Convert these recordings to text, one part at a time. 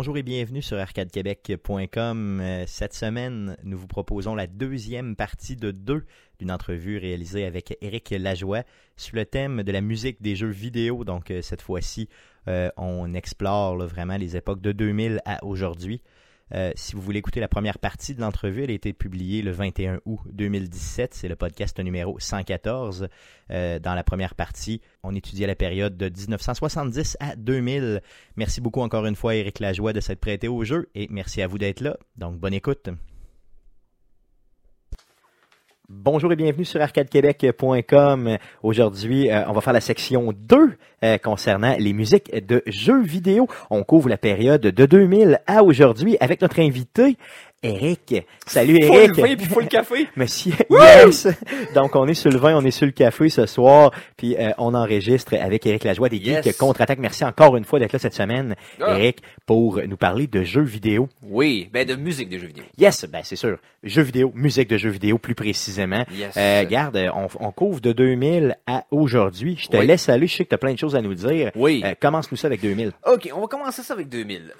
Bonjour et bienvenue sur arcadequebec.com. Euh, cette semaine, nous vous proposons la deuxième partie de deux d'une entrevue réalisée avec Éric Lajoie sur le thème de la musique des jeux vidéo. Donc euh, cette fois-ci, euh, on explore vraiment les époques de 2000 à aujourd'hui. Euh, si vous voulez écouter la première partie de l'entrevue, elle a été publiée le 21 août 2017. C'est le podcast numéro 114. Euh, dans la première partie, on étudiait la période de 1970 à 2000. Merci beaucoup encore une fois, Éric Lajoie, de s'être prêté au jeu et merci à vous d'être là. Donc, bonne écoute. Bonjour et bienvenue sur arcadequebec.com. Aujourd'hui, euh, on va faire la section 2 euh, concernant les musiques de jeux vidéo. On couvre la période de 2000 à aujourd'hui avec notre invité Eric. Salut Faut Eric. le vin puis faut le café. Monsieur, yes! Donc, on est sur le vin, on est sur le café ce soir, puis euh, on enregistre avec Eric Lajoie des Yes. Geeks Contre-Attaque. Merci encore une fois d'être là cette semaine, Ah. Eric, pour nous parler de jeux vidéo. Oui, ben de musique de jeux vidéo. Yes, ben c'est sûr. Jeux vidéo, musique de jeux vidéo plus précisément. Yes. Euh, garde, on, on couvre de 2000 à aujourd'hui. Je te Oui. laisse aller, je sais que tu as plein de choses à nous dire. Oui. Euh, Commence-nous ça avec 2000. OK, on va commencer ça avec 2000.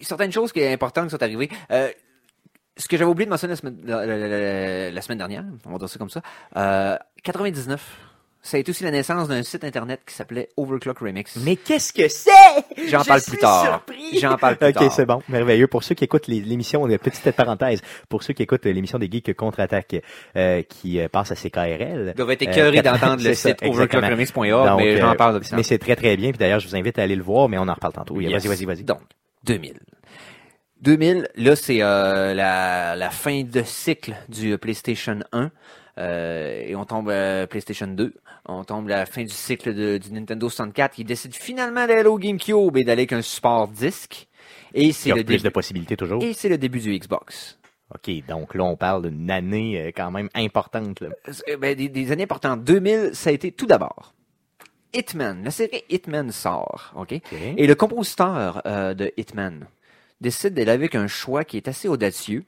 Euh, euh, certaines choses qui sont importantes qui sont arrivées. Euh, ce que j'avais oublié de mentionner la semaine, la, la- la- la semaine dernière, on va dire ça comme ça, euh, 99, ça a été aussi la naissance d'un site internet qui s'appelait Overclock Remix. Mais qu'est-ce que c'est? J'en Je parle plus tard. J'en parle plus ok, tard. c'est bon, merveilleux. Pour ceux qui écoutent l'émission, de petite parenthèse, pour ceux qui écoutent l'émission des Geeks Contre-Attaque euh, qui euh, passe à CKRL. Ils doivent être Euh, écœurés quatre- d'entendre le site overclockremix.org, mais j'en euh, parle. Mais c'est très très bien. Puis d'ailleurs, je vous invite à aller le voir, mais on en reparle tantôt. Yes. Vas-y, vas-y, vas-y. Donc, 2000. 2000, là, c'est euh, la, la fin de cycle du euh, PlayStation 1. euh, et on tombe à PlayStation 2. On tombe à la fin du cycle de- du Nintendo 64. qui décide finalement d'aller au GameCube et d'aller avec un support disque. Et c'est le, plus début- de possibilités toujours. et c'est le début du Xbox. OK, donc là, on parle d'une année euh, quand même importante. Là. Euh, ben, des, des années importantes. 2000, ça a été tout d'abord. Hitman. La série Hitman sort. OK? Et le compositeur euh, de Hitman décide d'aller avec un choix qui est assez audacieux.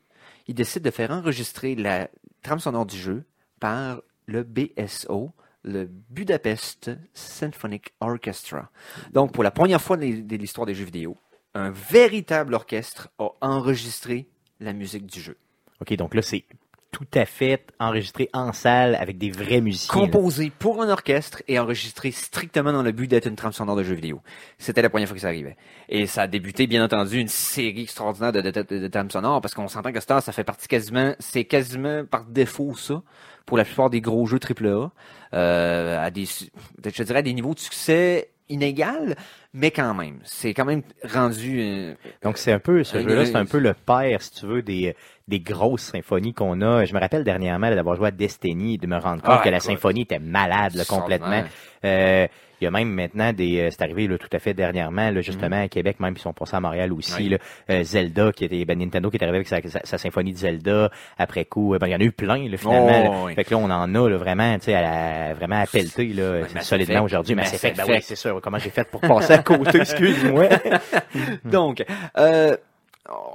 Il décide de faire enregistrer la trame sonore du jeu par le BSO, le Budapest Symphonic Orchestra. Donc, pour la première fois de de l'histoire des jeux vidéo, un véritable orchestre a enregistré la musique du jeu. OK, donc là, c'est tout à fait enregistré en salle avec des vrais musiciens. composé pour un orchestre et enregistré strictement dans le but d'être une trame sonore de jeu vidéo. C'était la première fois que ça arrivait. Et ça a débuté, bien entendu, une série extraordinaire de, de trames sonores parce qu'on s'entend que Star, ça fait partie quasiment, c'est quasiment par défaut ça pour la plupart des gros jeux AAA, euh, à des, je dirais à des niveaux de succès inégal, mais quand même, c'est quand même rendu. euh, Donc c'est un peu ce jeu-là, c'est un- peu le père, si tu veux, des des grosses symphonies qu'on a. Je me rappelle dernièrement d'avoir joué à Destiny et de me rendre compte Ah, que la symphonie était malade là, complètement. Euh, il y a même maintenant des, euh, c'est arrivé là, tout à fait dernièrement, là, justement à Québec, même ils sont passés à Montréal aussi. Oui. là, euh, Zelda qui était, ben, Nintendo qui est arrivé avec sa, sa, sa symphonie de Zelda. Après coup, euh, ben, il y en a eu plein là, finalement. Oh, là. oui. Fait que là on en a là, vraiment, tu sais, à vraiment à pelleter là, solidement aujourd'hui. Mais c'est fait, ben oui, c'est sûr. Comment j'ai fait pour passer à côté, excuse-moi? Donc, euh,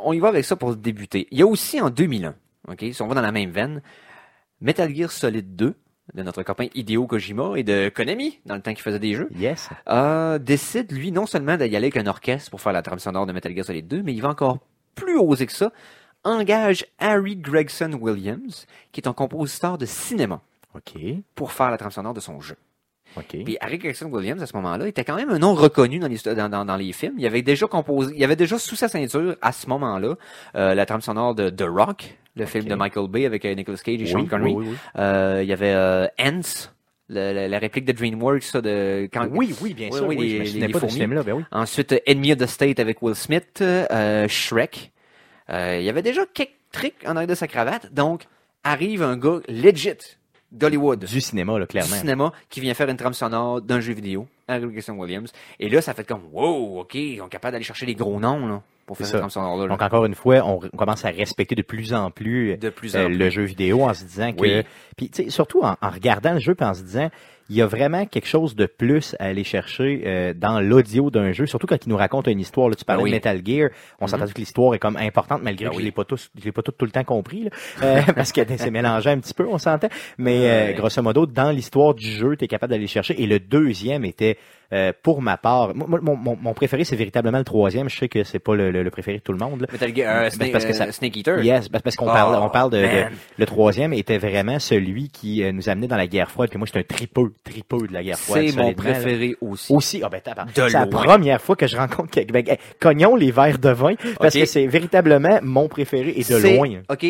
on y va avec ça pour débuter. Il y a aussi en 2001, ok, si on va dans la même veine, Metal Gear Solid 2 de notre copain Hideo Kojima et de Konami dans le temps qu'il faisait des jeux, Yes. euh, décide lui non seulement d'y aller avec un orchestre pour faire la trame sonore de Metal Gear Solid 2, mais il va encore plus oser que ça, engage Harry Gregson Williams, qui est un compositeur de cinéma, OK. pour faire la trame sonore de son jeu. OK. Puis Harry Gregson Williams, à ce moment-là, était quand même un nom reconnu dans les, dans, dans, dans les films. Il avait déjà composé, il avait déjà sous sa ceinture, à ce moment-là, euh, la trame sonore de The Rock, le film de Michael Bay avec euh, Nicolas Cage et Sean Connery. oui, oui, oui. Euh, il y avait euh, Ants, la, la réplique de DreamWorks, ça, de quand, Oui, oui, bien sûr. oui, les- je les- les pas de ce film-là, ben oui. Ensuite, euh, Enemy of the State avec Will Smith, euh, Shrek. Il y avait déjà quelques tricks en arrière de sa cravate. Donc, arrive un gars legit d'Hollywood Du cinéma, là, du clairement. cinéma qui vient faire une trame sonore d'un jeu vidéo, Harry Gregson Williams. Et là, ça fait comme, wow, OK, ils sont capables d'aller chercher des gros noms, là, pour faire cette sonore-là. là. Donc, encore une fois, on, on commence à respecter de plus en plus, De plus en euh, plus. le jeu vidéo en se disant que... Oui. Puis, tu sais, surtout en, en regardant le jeu puis en se disant, il y a vraiment quelque chose de plus à aller chercher euh, dans l'audio d'un jeu, surtout quand il nous raconte une histoire. Là, tu parlais oui. de Metal Gear, on s'entend que l'histoire est comme importante, malgré Ah que je l'ai pas tous, je l'ai pas tout, tout le temps compris, là, euh, parce que c'est mélangé un petit peu, on s'entend. Mais euh, grosso modo, dans l'histoire du jeu, tu es capable d'aller chercher. Et le deuxième était Euh, pour ma part, moi, mon, mon, mon préféré, c'est véritablement le troisième. Je sais que c'est pas le, le, le préféré de tout le monde. Metal Gear, euh, Ben, Snake, parce que ça- euh, Snake Eater. Yes, parce parce qu'on Oh, parle, on parle de, le troisième était vraiment celui qui euh, nous amenait dans la guerre froide. Puis moi, j'étais un tripeux, tripeux de la guerre froide. C'est mon là. préféré aussi. Aussi, ah ben, c'est la première fois que je rencontre quelqu'un. Ben, hey, cognons les verres de vin parce que c'est véritablement mon préféré et de loin. OK.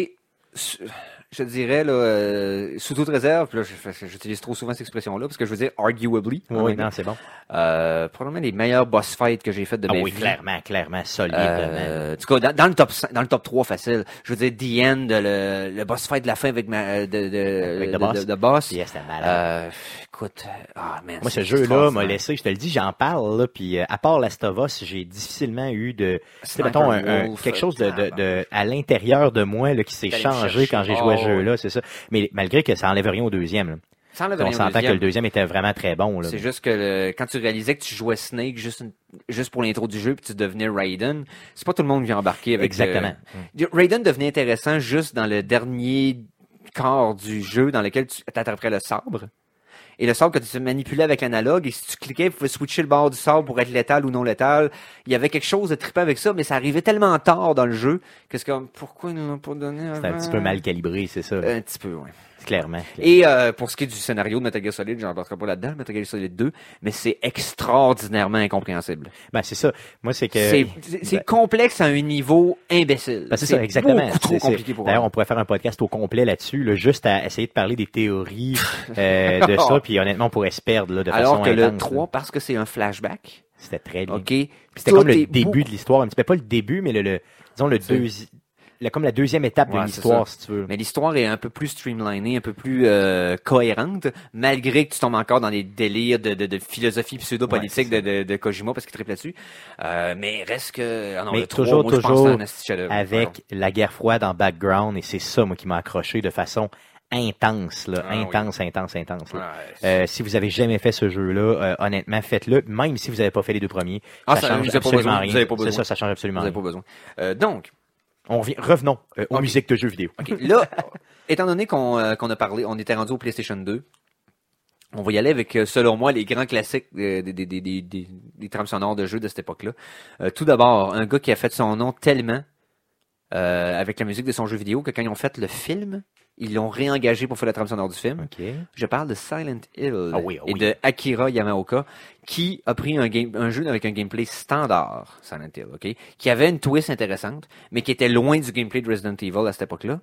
Je dirais, là, euh, sous toute réserve, là, j'utilise trop souvent cette expression-là, parce que je veux dire arguably. Oui, non, c'est bon. Euh, probablement les meilleurs boss fights que j'ai fait de Ah ma oui, vie. clairement, clairement, solidement. Euh, en tout cas, dans, dans le top 5 dans le top 3 facile. Je veux dire, The End, le, le boss fight de la fin avec ma, de, de, Avec de, Boss. de- de boss. Yes, malade. Euh, écoute, ah, man. Moi, ce jeu-là m'a laissé, je te le dis, j'en parle, là, puis euh, à part Last of Us, j'ai difficilement eu de, mettons, un- quelque chose de, de, euh, de- à l'intérieur de moi là, qui s'est changé quand j'ai joué à ce Oh, jeu-là, c'est ça. Mais malgré que ça enlève rien au deuxième. là. Ça On s'entend que le deuxième était vraiment très bon. C'est juste que le- quand tu réalisais que tu jouais Snake juste, une- juste pour l'intro du jeu puis tu devenais Raiden, c'est pas tout le monde qui a embarqué avec Exactement. euh, Raiden devenait intéressant juste dans le dernier quart du jeu dans lequel tu attraperais le sabre. Et le sabre que tu manipulais avec l'analogue, et si tu cliquais, tu pouvais switcher le bord du sabre pour être létal ou non létal. Il y avait quelque chose de trippant avec ça, mais ça arrivait tellement tard dans le jeu que c'est comme, pourquoi ils nous l'ont pas donné C'est un petit peu mal calibré, c'est ça. Un petit peu, oui. Clairement. Et euh, pour ce qui est du scénario de Metal Gear Solid, j'en parlerai pas là-dedans, Metal Gear Solid 2, mais c'est extraordinairement incompréhensible. Ben, c'est ça. Moi, c'est que. C'est c'est- c'est complexe à un niveau imbécile. Ben, c'est ça, exactement. beaucoup trop C'est- compliqué pour D'ailleurs, on pourrait faire un podcast au complet là-dessus, là, juste à essayer de parler des théories euh, de ça, puis honnêtement, on pourrait se perdre là, de Alors façon que le intense, 3, là. parce que c'est un flashback, C'était très bien. OK? Puis C'était tout comme le début beau- de l'histoire. un petit peu pas le début, mais le, le disons le C'est- deuxième, comme la deuxième étape Ouais, de l'histoire, si tu veux. Mais l'histoire est un peu plus streamlinée, un peu plus euh, cohérente, malgré que tu tombes encore dans des délires de, de, de philosophie pseudo-politique Ouais, de, de, de Kojima parce qu'il triple là-dessus. Euh, mais reste que... Ah non, Mais le 3, toujours, moi, je pense toujours avec la guerre froide en background, et c'est ça, moi, qui m'a accroché de façon intense, là, Ah oui. intense, intense, intense. là. Euh, si vous avez jamais fait ce jeu-là, euh, honnêtement, faites-le. Même si vous n'avez pas fait les deux premiers, Ah, ça ça, change vous absolument besoin, rien. vous avez pas C'est besoin. ça, ça change absolument Vous rien. n'avez pas besoin. Euh, donc, On revient, revenons euh, aux musiques de jeux vidéo. Là, étant donné qu'on euh, qu'on a parlé, on était rendu au PlayStation 2, on va y aller avec, euh, selon moi, les grands classiques des, des, des, des, des, des trames sonores de jeux de cette époque-là. Euh, tout d'abord, un gars qui a fait son nom tellement euh, avec la musique de son jeu vidéo que quand ils ont fait le film, ils l'ont réengagé pour faire la trame sonore du film. Je parle de Silent Hill Ah oui, ah et de Akira Yamaoka, qui a pris un, game, un jeu avec un gameplay standard, Silent Hill, ok, qui avait une twist intéressante, mais qui était loin du gameplay de Resident Evil à cette époque-là.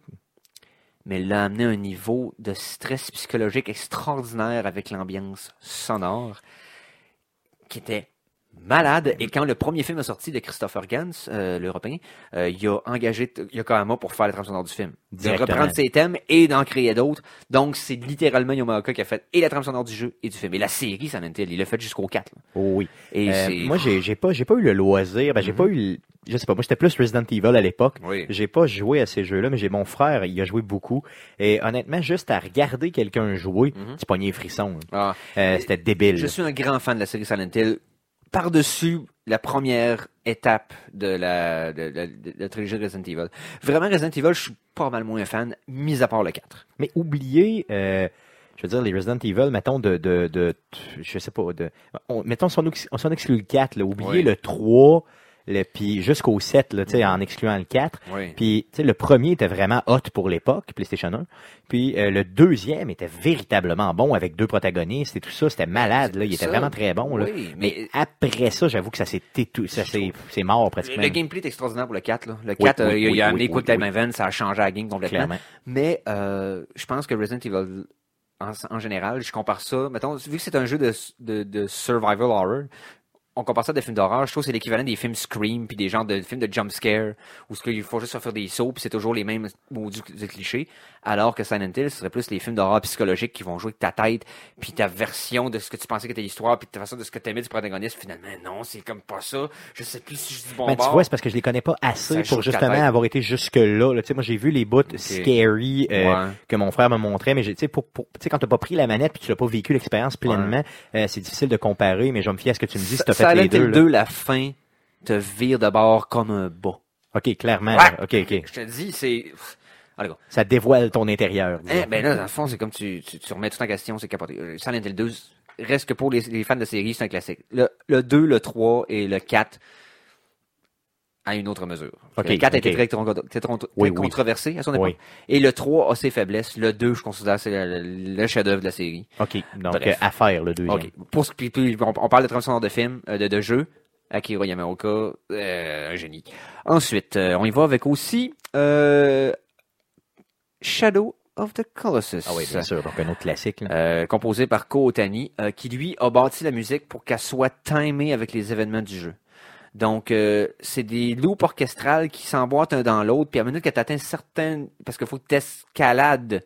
Mais l'a amené à un niveau de stress psychologique extraordinaire avec l'ambiance sonore, qui était malade. Et quand le premier film est sorti de Christopher Gans, euh, l'Européen, euh, il a engagé Yokohama pour faire la trame sonore du film. De reprendre ses thèmes et d'en créer d'autres. Donc, c'est littéralement Yamaoka qui a fait et la trame sonore du jeu et du film. Et la série, Silent Hill, il l'a fait jusqu'au 4. là. Oh oui. Et Euh, moi, j'ai j'ai pas, j'ai pas eu le loisir. Ben, j'ai Mhm. pas eu, le- je sais pas. Moi, j'étais plus Resident Evil à l'époque. Oui. J'ai pas joué à ces jeux-là, mais j'ai mon frère, il a joué beaucoup. Et honnêtement, juste à regarder quelqu'un jouer, Mhm. tu pognais les frissons. Ah, Euh, C'était débile. je suis un grand fan de la série Silent Hill. Par-dessus la première étape de la, de, la- de la trilogie de Resident Evil. Vraiment, Resident Evil, je suis pas mal moins fan, mis à part le 4. Mais oubliez, euh, je veux dire, les Resident Evil, mettons, de, de, de je sais pas, de, on, mettons, si on, s'en exclut le 4, là, oubliez Oui. le 3, le, puis jusqu'au 7, là, tu sais, en excluant le 4. Oui. Puis, tu sais, le premier était vraiment hot pour l'époque, PlayStation 1. Puis, euh, le deuxième était véritablement bon avec deux protagonistes et tout ça. C'était malade, là. Il était Ça, vraiment très bon, là. oui, mais, mais- après ça, j'avoue que ça s'est étou- ça c'est mort Le, pratiquement. le gameplay est extraordinaire pour le 4. Là. Le Oui, 4, oui, euh, il, oui, il a oui, amené oui, Quick oui, Time Event, ça a changé la game complètement. Clairement. Mais euh, je pense que Resident Evil, en, en général, je compare ça. Mettons, vu que c'est un jeu de, de, de survival horror, on compare ça à des films d'horreur. Je trouve que c'est l'équivalent des films Scream puis des genres de films de jump scare où qu'il faut juste faire des sauts puis c'est toujours les mêmes maudits clichés. Alors que Silent Hill, ce serait plus les films d'horreur psychologiques qui vont jouer avec ta tête puis ta version de ce que tu pensais que était l'histoire puis ta façon de ce que t'aimais du protagoniste. Finalement, non, c'est comme pas ça. Je sais plus si je dis bon Mais tu bord. vois, c'est parce que je les connais pas assez Ça pour justement avoir été jusque-là. là. Tu sais, moi, j'ai vu les bouts scary euh, Ouais. que mon frère me montrait, mais j'ai- tu sais, pour, pour- tu quand t'as pas pris la manette puis tu l'as pas vécu l'expérience pleinement, euh, c'est difficile de comparer, mais je me fier à ce que tu me dis si t'as fait Silent les deux. Hill là. 2, la fin te vire de bord comme un bas. Ok, clairement. Ouais. Ok, ok. Je te dis, c'est... Ça dévoile ton intérieur. Eh, ben là, dans le fond, c'est comme tu, tu, tu remets tout en question, c'est capoté. Euh, Silent Hill 2, reste que pour les, les fans de la série, c'est un classique. Le, le 2, le 3 et le 4 à une autre mesure. Ok, le 4 a ok. été très, très- très- très Oui, oui. controversé à son époque. Oui. Et le 3 a ses faiblesses. Le 2, je considère, c'est le, le- chef-d'œuvre de la série. OK. Donc, Bref. euh, à faire, le deuxième. OK. Pour ce, puis, puis, on, on parle de sonore de film, euh, de, de jeu. Akira Yamaoka, euh, un génie. Ensuite, euh, on y va avec aussi euh, Shadow of the Colossus. Ah oui, bien sûr. Donc, un autre classique. là. Euh, composé par Ko Otani, euh, qui lui a bâti la musique pour qu'elle soit timée avec les événements du jeu. Donc, euh, c'est des loops orchestrales qui s'emboîtent un dans l'autre, puis à minute que tu atteins certaines... Parce qu'il faut que tu escalades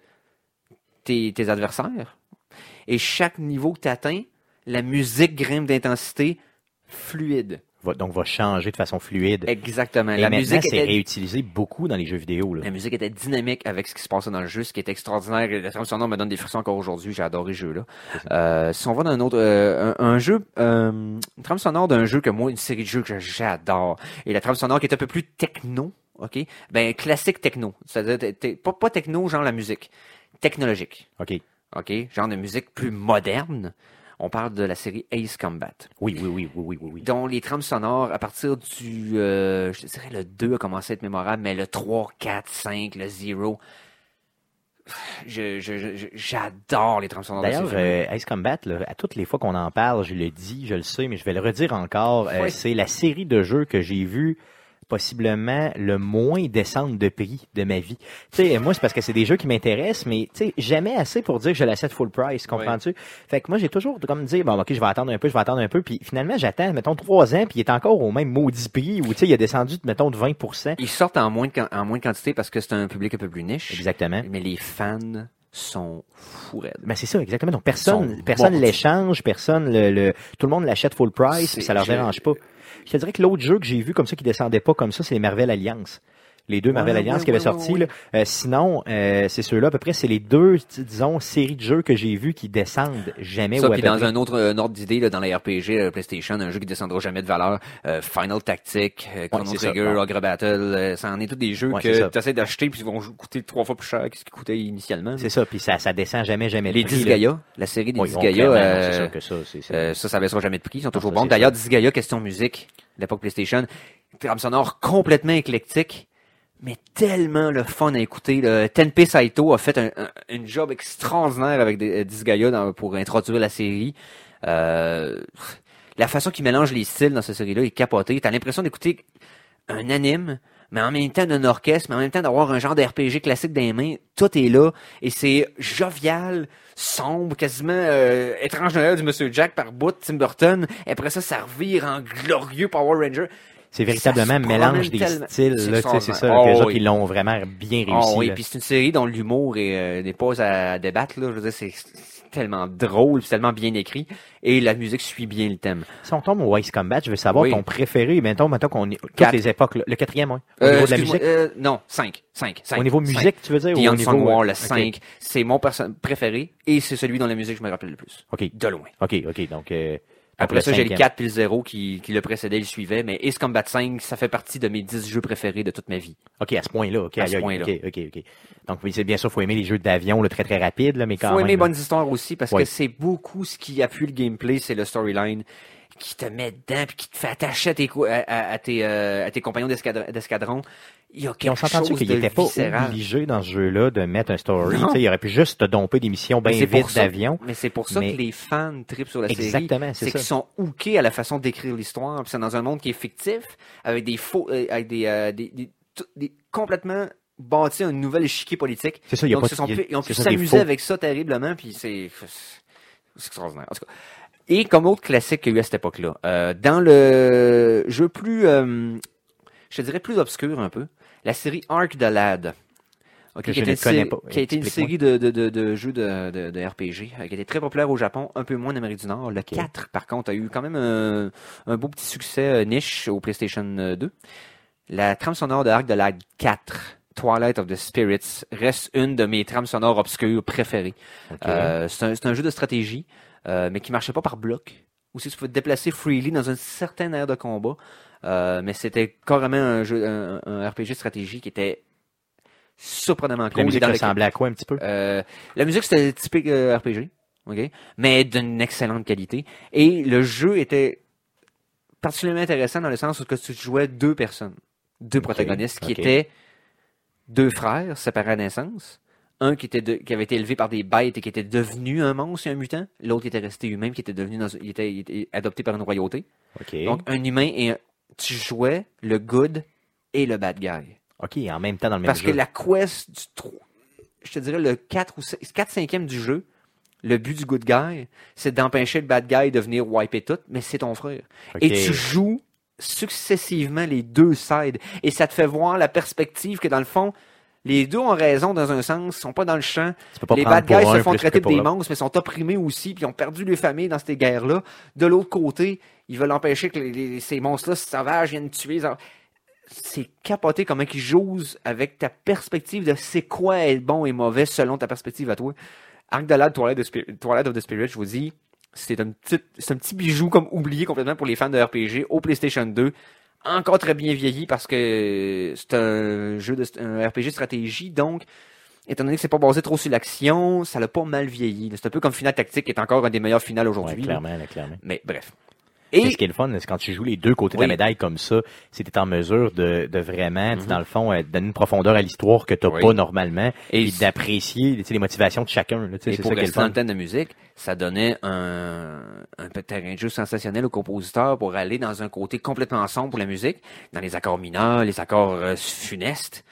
tes, tes adversaires. Et chaque niveau que tu atteins, la musique grimpe d'intensité fluide. Va- donc, va changer de façon fluide. Exactement. Et la musique c'est était réutilisé beaucoup dans les jeux vidéo. Là. la musique était dynamique avec ce qui se passait dans le jeu, ce qui est extraordinaire. La sonore me donne des frissons encore aujourd'hui. J'ai adoré ce jeu-là. Euh, si on va dans un autre, euh, un, un jeu, euh, une trame sonore d'un jeu que moi, une série de jeux que j'adore, et la trame sonore qui est un peu plus techno, ok, ben classique techno, c'est-à-dire pas pas techno genre la musique, technologique, OK. ok, genre de musique plus moderne. On parle de la série Ace Combat. Oui, oui, oui, oui, oui, oui. dont les trames sonores, à partir du, euh, je dirais le 2 a commencé à être mémorable, mais le 3, 4, 5, le 0, je, je, je- je- j'adore les trames sonores de D'ailleurs, euh, Ace Combat, là, à toutes les fois qu'on en parle, je le dis, je le sais, mais je vais le redire encore, euh, c'est la série de jeux que j'ai vu possiblement le moins descendre de prix de ma vie. Tu sais, moi, c'est parce que c'est des jeux qui m'intéressent, mais tu sais, jamais assez pour dire que je l'achète full price, comprends-tu? Fait que moi, j'ai toujours comme dire, bon, ok, je vais attendre un peu, je vais attendre un peu, puis finalement, j'attends, mettons, trois ans, puis il est encore au même maudit prix, ou tu sais, il a descendu, mettons, de 20%. Ils sortent en moins, de, en moins de quantité parce que c'est un public un peu plus niche, Exactement. mais les fans sont fous raides. Ben c'est ça, exactement. Donc personne, personne l'échange, personne le, le- tout le monde l'achète full price, puis ça leur dérange pas. Je te dirais que l'autre jeu que j'ai vu comme ça qui descendait pas comme ça, c'est les Marvel Alliance. Les deux Marvel Ouais, Alliance ouais, qui avaient ouais, sorti. ouais, là. Euh, sinon, euh, c'est ceux-là, à peu près, c'est les deux, disons, séries de jeux que j'ai vus qui descendent jamais Ça, puis dans un autre, un ordre d'idée, là, dans la RPG, la PlayStation, un jeu qui descendra jamais de valeur, euh, Final Tactic, euh, Chrono Trigger. Ogre Battle, euh, ça en est tous des jeux que tu essaies d'acheter puis ils vont coûter trois fois plus cher que ce qu'ils coûtaient initialement. C'est ça, puis ça, ça descend jamais, jamais Les le prix, là. Disgaea, la série des Oui, bon, Disgaea, clairement, non, euh, c'est sûr que ça, c'est ça. euh, baissera jamais de prix, ils sont toujours ça, bons. D'ailleurs, Disgaea, question musique, l'époque PlayStation, trame sonore complètement éclectique, mais tellement le fun à écouter. là. Tenpei Saito a fait un, job extraordinaire avec des, euh, Disgaea pour introduire la série. Euh, la façon qu'il mélange les styles dans cette série-là est capotée. T'as l'impression d'écouter un anime, mais en même temps d'un orchestre, mais en même temps d'avoir un genre de RPG classique dans les mains. Tout est là et c'est jovial, sombre, quasiment euh, étrange Noël du Monsieur Jack par bout de Tim Burton. Et après ça, ça revire en glorieux Power Ranger. C'est véritablement un mélange des tellement- styles, c'est là, tu sais, c'est ça, que les Oh, autres, oui. ils l'ont vraiment bien Ah réussi. oui, là. puis c'est une série dont l'humour est, euh, n'est pas à débattre. Là. Je veux dire, c'est tellement drôle, c'est tellement bien écrit, et la musique suit bien le thème. Si on tombe au Ice Combat, je veux savoir Oui. ton préféré, mettons, mettons qu'on est, toutes les époques, là. le quatrième, oui. Au Euh, niveau de la musique. euh, non, 5. 5. Au niveau musique, tu veux dire? ou au Beyond niveau... War, euh, le ok. 5, c'est mon perso- préféré, et c'est celui dont la musique je me rappelle le plus. OK. De loin. OK, OK. Donc, euh, Après ça, j'ai le cinquième. 4 puis le 0 qui, qui le précédait, il suivait, mais Ace Combat 5, ça fait partie de mes 10 jeux préférés de toute ma vie. OK, à ce point-là. OK, À ce point-là. OK, OK, OK. Donc, oui, bien sûr, faut aimer les jeux d'avion, le très, très rapide, là, mais quand Faut même. aimer là. bonnes histoires aussi parce Oui. que c'est beaucoup ce qui appuie le gameplay, c'est le storyline qui te met dedans puis qui te fait attacher à tes, à, à- à tes, euh, à tes compagnons d'escadr- d'escadron. Il y a on quelque s'entend-tu chose qu'il de n'était pas obligé dans ce jeu-là de mettre un story? Il aurait pu juste te domper des missions bien vite d'avion. Mais c'est pour ça Mais- que les fans tripent sur la série. Exactement, c'est C'est qu'ils sont hookés à la façon d'écrire l'histoire. C'est dans un monde qui est fictif, avec des faux, euh, avec des, euh, des, des- complètement bâti un nouvel échiquier politique. C'est ça, il y a Donc, pas ils, ont pu s'amuser avec ça terriblement, puis c'est c'est extraordinaire. En tout cas. Et comme autre classique qu'il y a eu à cette époque-là, euh, dans le jeu plus, euh, je te dirais plus obscur un peu, la série Ark the Lad. Ok, Que qui a été une série- pas. Qui a été une Explique-moi. série de, de, de, de jeux de, de, de RPG, euh, qui a été très populaire au Japon, un peu moins en Amérique du Nord. Le 4, par contre, a eu quand même un, un beau petit succès euh, niche au PlayStation euh, 2. La trame sonore de Ark the Lad 4, Twilight of the Spirits, reste une de mes trames sonores obscures préférées. Euh, c'est un, c'est un jeu de stratégie, euh, mais qui marchait pas par bloc. Aussi, tu pouvais te déplacer freely dans une certaine aire de combat. Euh, mais c'était carrément un jeu, un, un RPG de stratégie qui était surprenamment Puis la cool. musique ressemblait à quoi un petit peu? euh, la musique, c'était typique euh, RPG. ok, mais d'une excellente qualité. Et le jeu était particulièrement intéressant dans le sens où que tu jouais deux personnes, deux protagonistes qui étaient deux frères séparés à naissance. Un qui, était de- qui avait été élevé par des bêtes et qui était devenu un monstre et un mutant. L'autre était resté humain, qui était devenu dans, il était, il était adopté par une royauté. OK. Donc un humain et un- tu jouais le good et le bad guy. OK, en même temps dans le même Parce jeu. que la quest du tro- je te dirais le 4 ou 4 5e du jeu, le but du good guy, c'est d'empêcher le bad guy de venir wiper tout, mais c'est ton frère. OK. Et tu joues successivement les deux sides. Et ça te fait voir la perspective que dans le fond, les deux ont raison dans un sens, ils sont pas dans le champ. Les bad guys se font traiter des monstres, mais sont opprimés aussi, puis ils ont perdu les familles dans ces guerres-là. De l'autre côté, ils veulent empêcher que les- les- ces monstres-là sauvages viennent tuer. C'est capoté comment ils jouent avec ta perspective de c'est quoi être bon et mauvais selon ta perspective à toi. Arc de Lad, Twilight, of Spirit- Twilight of the Spirit, je vous dis, c'est un petit, c'est un petit bijou comme oublié complètement pour les fans de RPG au PlayStation 2. Encore très bien vieilli parce que c'est un jeu de un RPG de stratégie, donc étant donné que c'est pas basé trop sur l'action, ça l'a pas mal vieilli. C'est un peu comme Final Tactique qui est encore un des meilleurs finales aujourd'hui. là. clairement, là, clairement. Mais bref. Et ce qui est le fun, c'est quand tu joues les deux côtés de Oui. la médaille comme ça, c'est en mesure de, de vraiment, sais, Mhm. dans le fond, euh, donner une profondeur à l'histoire que t'as Oui. pas normalement Et et, d'apprécier les motivations de chacun. là, Et C'est pour ça rester dans fun. le thème de musique, ça donnait un, un de terrain de jeu sensationnel au compositeur pour aller dans un côté complètement sombre pour la musique, dans les accords mineurs, les accords euh, funestes,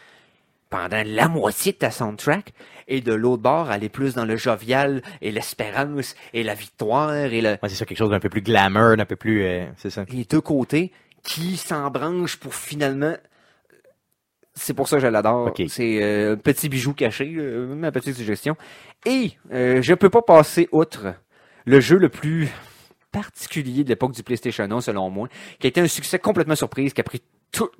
pendant la moitié de ta soundtrack, et de l'autre bord, aller plus dans le jovial et l'espérance et la victoire et le, Ouais, c'est ça, quelque chose d'un peu plus glamour, d'un peu plus... euh, c'est ça. les deux côtés qui s'embranchent pour finalement. C'est pour ça que je l'adore. Ok. C'est euh, un petit bijou caché, euh, ma petite suggestion. Et euh, je peux pas passer outre le jeu le plus particulier de l'époque du PlayStation 1, selon moi, qui a été un succès complètement surprise, qui a pris tout,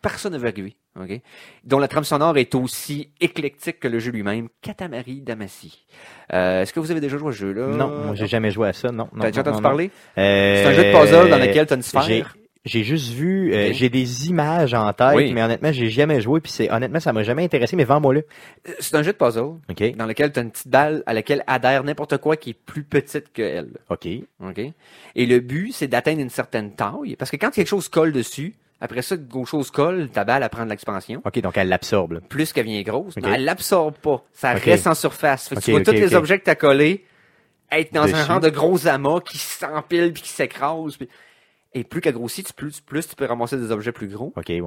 personne n'avait arrivé, ok? Dont la trame sonore est aussi éclectique que le jeu lui-même, Katamari Damacy. Euh, Est-ce que vous avez déjà joué à ce jeu-là? Non, moi j'ai jamais joué à ça, non. non T'as déjà non, entendu non, parler? Euh, C'est un jeu de puzzle dans lequel t'as une sphère. j'ai juste vu, euh, j'ai des images en tête, Oui. mais honnêtement, j'ai jamais joué, puis c'est honnêtement, ça m'a jamais intéressé, mais vends-moi là. C'est un jeu de puzzle. OK. dans lequel tu as une petite balle à laquelle adhère n'importe quoi qui est plus petite que elle. OK. OK? Et le but, c'est d'atteindre une certaine taille. Parce que quand quelque chose colle dessus, après ça, quelque chose colle, ta balle, elle prend de l'expansion. OK, donc elle l'absorbe. là. Plus qu'elle vient grosse, mais elle l'absorbe pas. Ça Ok. reste en surface. Fait que tu Ok, vois ok, tous les ok. objets que tu as collés être dans un Dessus. rang de gros amas qui s'empilent puis qui s'écrasent. puis- Et plus qu'elle grossit, tu- plus, plus tu peux ramasser des objets plus gros OK, ouais.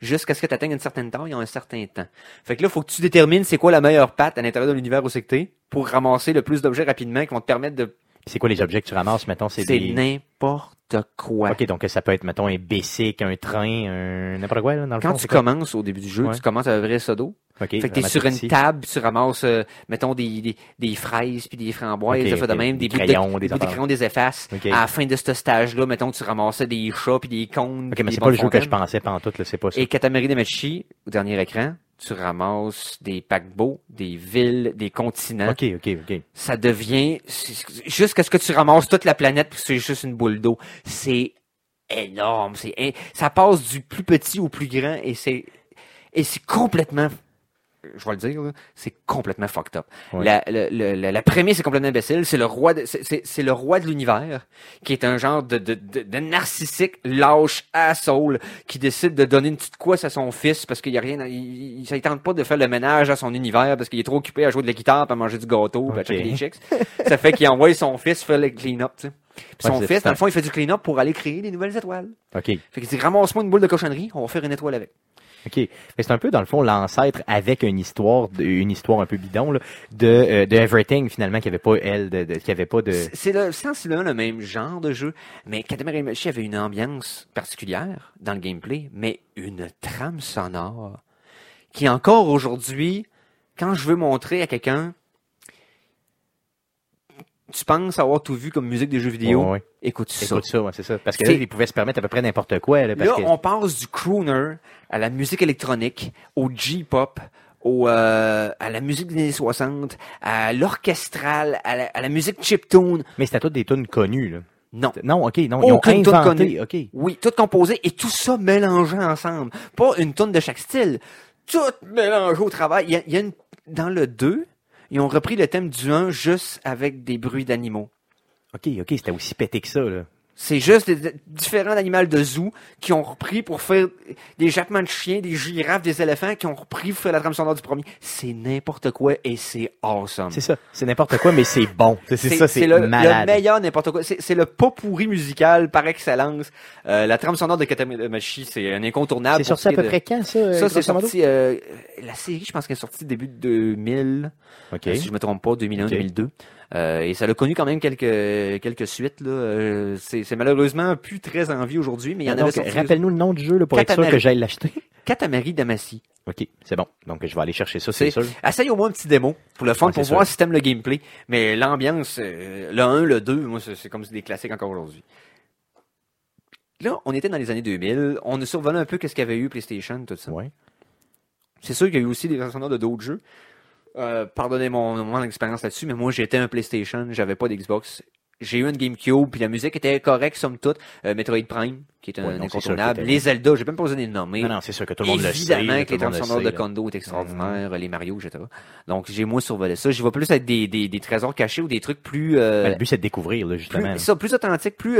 jusqu'à ce que tu atteignes une certaine taille en un certain temps. Fait que là, faut que tu détermines c'est quoi la meilleure patte à l'intérieur de l'univers où c'est que t'es pour ramasser le plus d'objets rapidement qui vont te permettre de... C'est quoi les objets que tu ramasses, mettons, c'est C'est des... n'importe quoi. OK, donc ça peut être, mettons, un bicycle, un train, un... n'importe quoi, là, dans le Quand fond. tu commences au début du jeu, Ouais. tu commences à vrai seau d'eau. OK. Fait que t'es sur tout une table, tu ramasses, euh, mettons, des, des, des fraises puis des framboises, Ok, des de même, Des des, crayons, de, des crayons, des effaces. Ok. À la fin de ce stage-là, mettons, tu ramassais des chats puis des cônes. OK, mais c'est pas le jeu que je pensais pantoute, là, c'est pas ça. Et Katamari Damacy, au dernier écran, tu ramasses des paquebots, des villes, des continents. OK, OK, OK. Ça devient jusqu'à ce que tu ramasses toute la planète puis c'est juste une boule d'eau. C'est énorme. C'est ça passe du plus petit au plus grand et c'est et c'est complètement je vais le dire, c'est complètement fucked up. Ouais. La, le- la, la prémisse est complètement imbécile. C'est le roi, de, c'est- le roi de l'univers qui est un genre de, de, de, de narcissique lâche asshole qui décide de donner une petite couesse à son fils parce qu'il y a rien, il, il, ça ne tente pas de faire le ménage à son univers parce qu'il est trop occupé à jouer de la guitare, puis à manger du gâteau, puis à checker des chicks. ça fait qu'il envoie son fils faire le clean-up. Tu sais. Puis Ouais, son fils, dans le fond, il fait du clean-up pour aller créer des nouvelles étoiles. OK. Fait qu'il dit ramasse-moi une boule de cochonnerie, on va faire une étoile avec. OK. C'est un peu, dans le fond, l'ancêtre avec une histoire, une histoire un peu bidon, euh, de Everything, finalement, qui avait pas, elle, de, qui avait pas de... C'est- le, sensiblement le même genre de jeu, mais Katamari Damacy avait une ambiance particulière dans le gameplay, mais une trame sonore qui encore aujourd'hui, quand je veux montrer à quelqu'un, tu penses avoir tout vu comme musique des jeux vidéo, Ouais, ouais. écoute ça. Écoute ça, ouais, c'est ça. Parce que là, ils pouvaient se permettre à peu près n'importe quoi, là, parce Là, que... on passe du crooner à la musique électronique, au J-pop, au, euh, à la musique des années 60, à l'orchestral, à la, à la musique chiptune. Mais c'était toutes des tunes connues, là. Non. Non, OK, non, ils ont Aucune tune inventé. OK. Oui, tout composé et tout ça mélangé ensemble. Pas une tonne de chaque style. Tout mélangé au travail. Il y a, il y a une, dans le 2, ils ont repris le thème du 1 juste avec des bruits d'animaux. OK, OK, c'était aussi pété que ça, là. C'est juste des, des- différents animaux de zoo qui ont repris pour faire des jappements de chiens, des girafes, des éléphants qui ont repris pour faire la trame sonore du premier. C'est n'importe quoi et c'est awesome. C'est ça. C'est n'importe quoi, mais c'est bon. C'est ça, c'est le, le malade. meilleur n'importe quoi. C'est le pas pourri musical par excellence. Euh, la trame sonore de Katamashi, c'est un incontournable. C'est sorti à peu de- près quand, ça? euh, Ça, c'est sorti. euh, la série, je pense qu'elle est sortie début de 2000. OK. Euh, si je me trompe pas, 2001, Ok. 2002. Euh, et ça a connu quand même quelques quelques suites. Là. Euh, c'est c'est malheureusement plus très en vie aujourd'hui, mais il y en Donc, avait rappelle-nous le nom du jeu, là, pour être sûr Katamari. que j'aille l'acheter. Katamari Damacy. OK, c'est bon. Donc, je vais aller chercher ça, c'est sûr. Essaye au moins un petit démo pour le fun, Ouais, pour voir sûr. si t'aimes le gameplay. Mais l'ambiance, euh, le 1, le 2, moi, c'est c'est comme des classiques encore aujourd'hui. Là, on était dans les années 2000. On a survolé un peu qu'est-ce qu'il y avait eu PlayStation, tout ça. Ouais. C'est sûr qu'il y a eu aussi des versions de d'autres jeux. Euh, pardonnez mon, mon expérience là-dessus, mais moi j'étais un PlayStation, j'avais pas d'Xbox. J'ai eu une GameCube, puis la musique était correcte somme toute. Euh, Metroid Prime, qui est un Ouais, non, incontournable. Les Zelda, j'ai même pas besoin de les nommer. Non, non, c'est sûr que tout le monde le sait. Évidemment que les sait, de. Mm. Kondo est extraordinaire, les Mario, etc. Donc j'ai moins survolé ça. Je vais plus avec des, des, des trésors cachés ou des trucs plus, euh, Ben, le but, c'est de découvrir, là, justement. plus, ça, plus authentique, plus,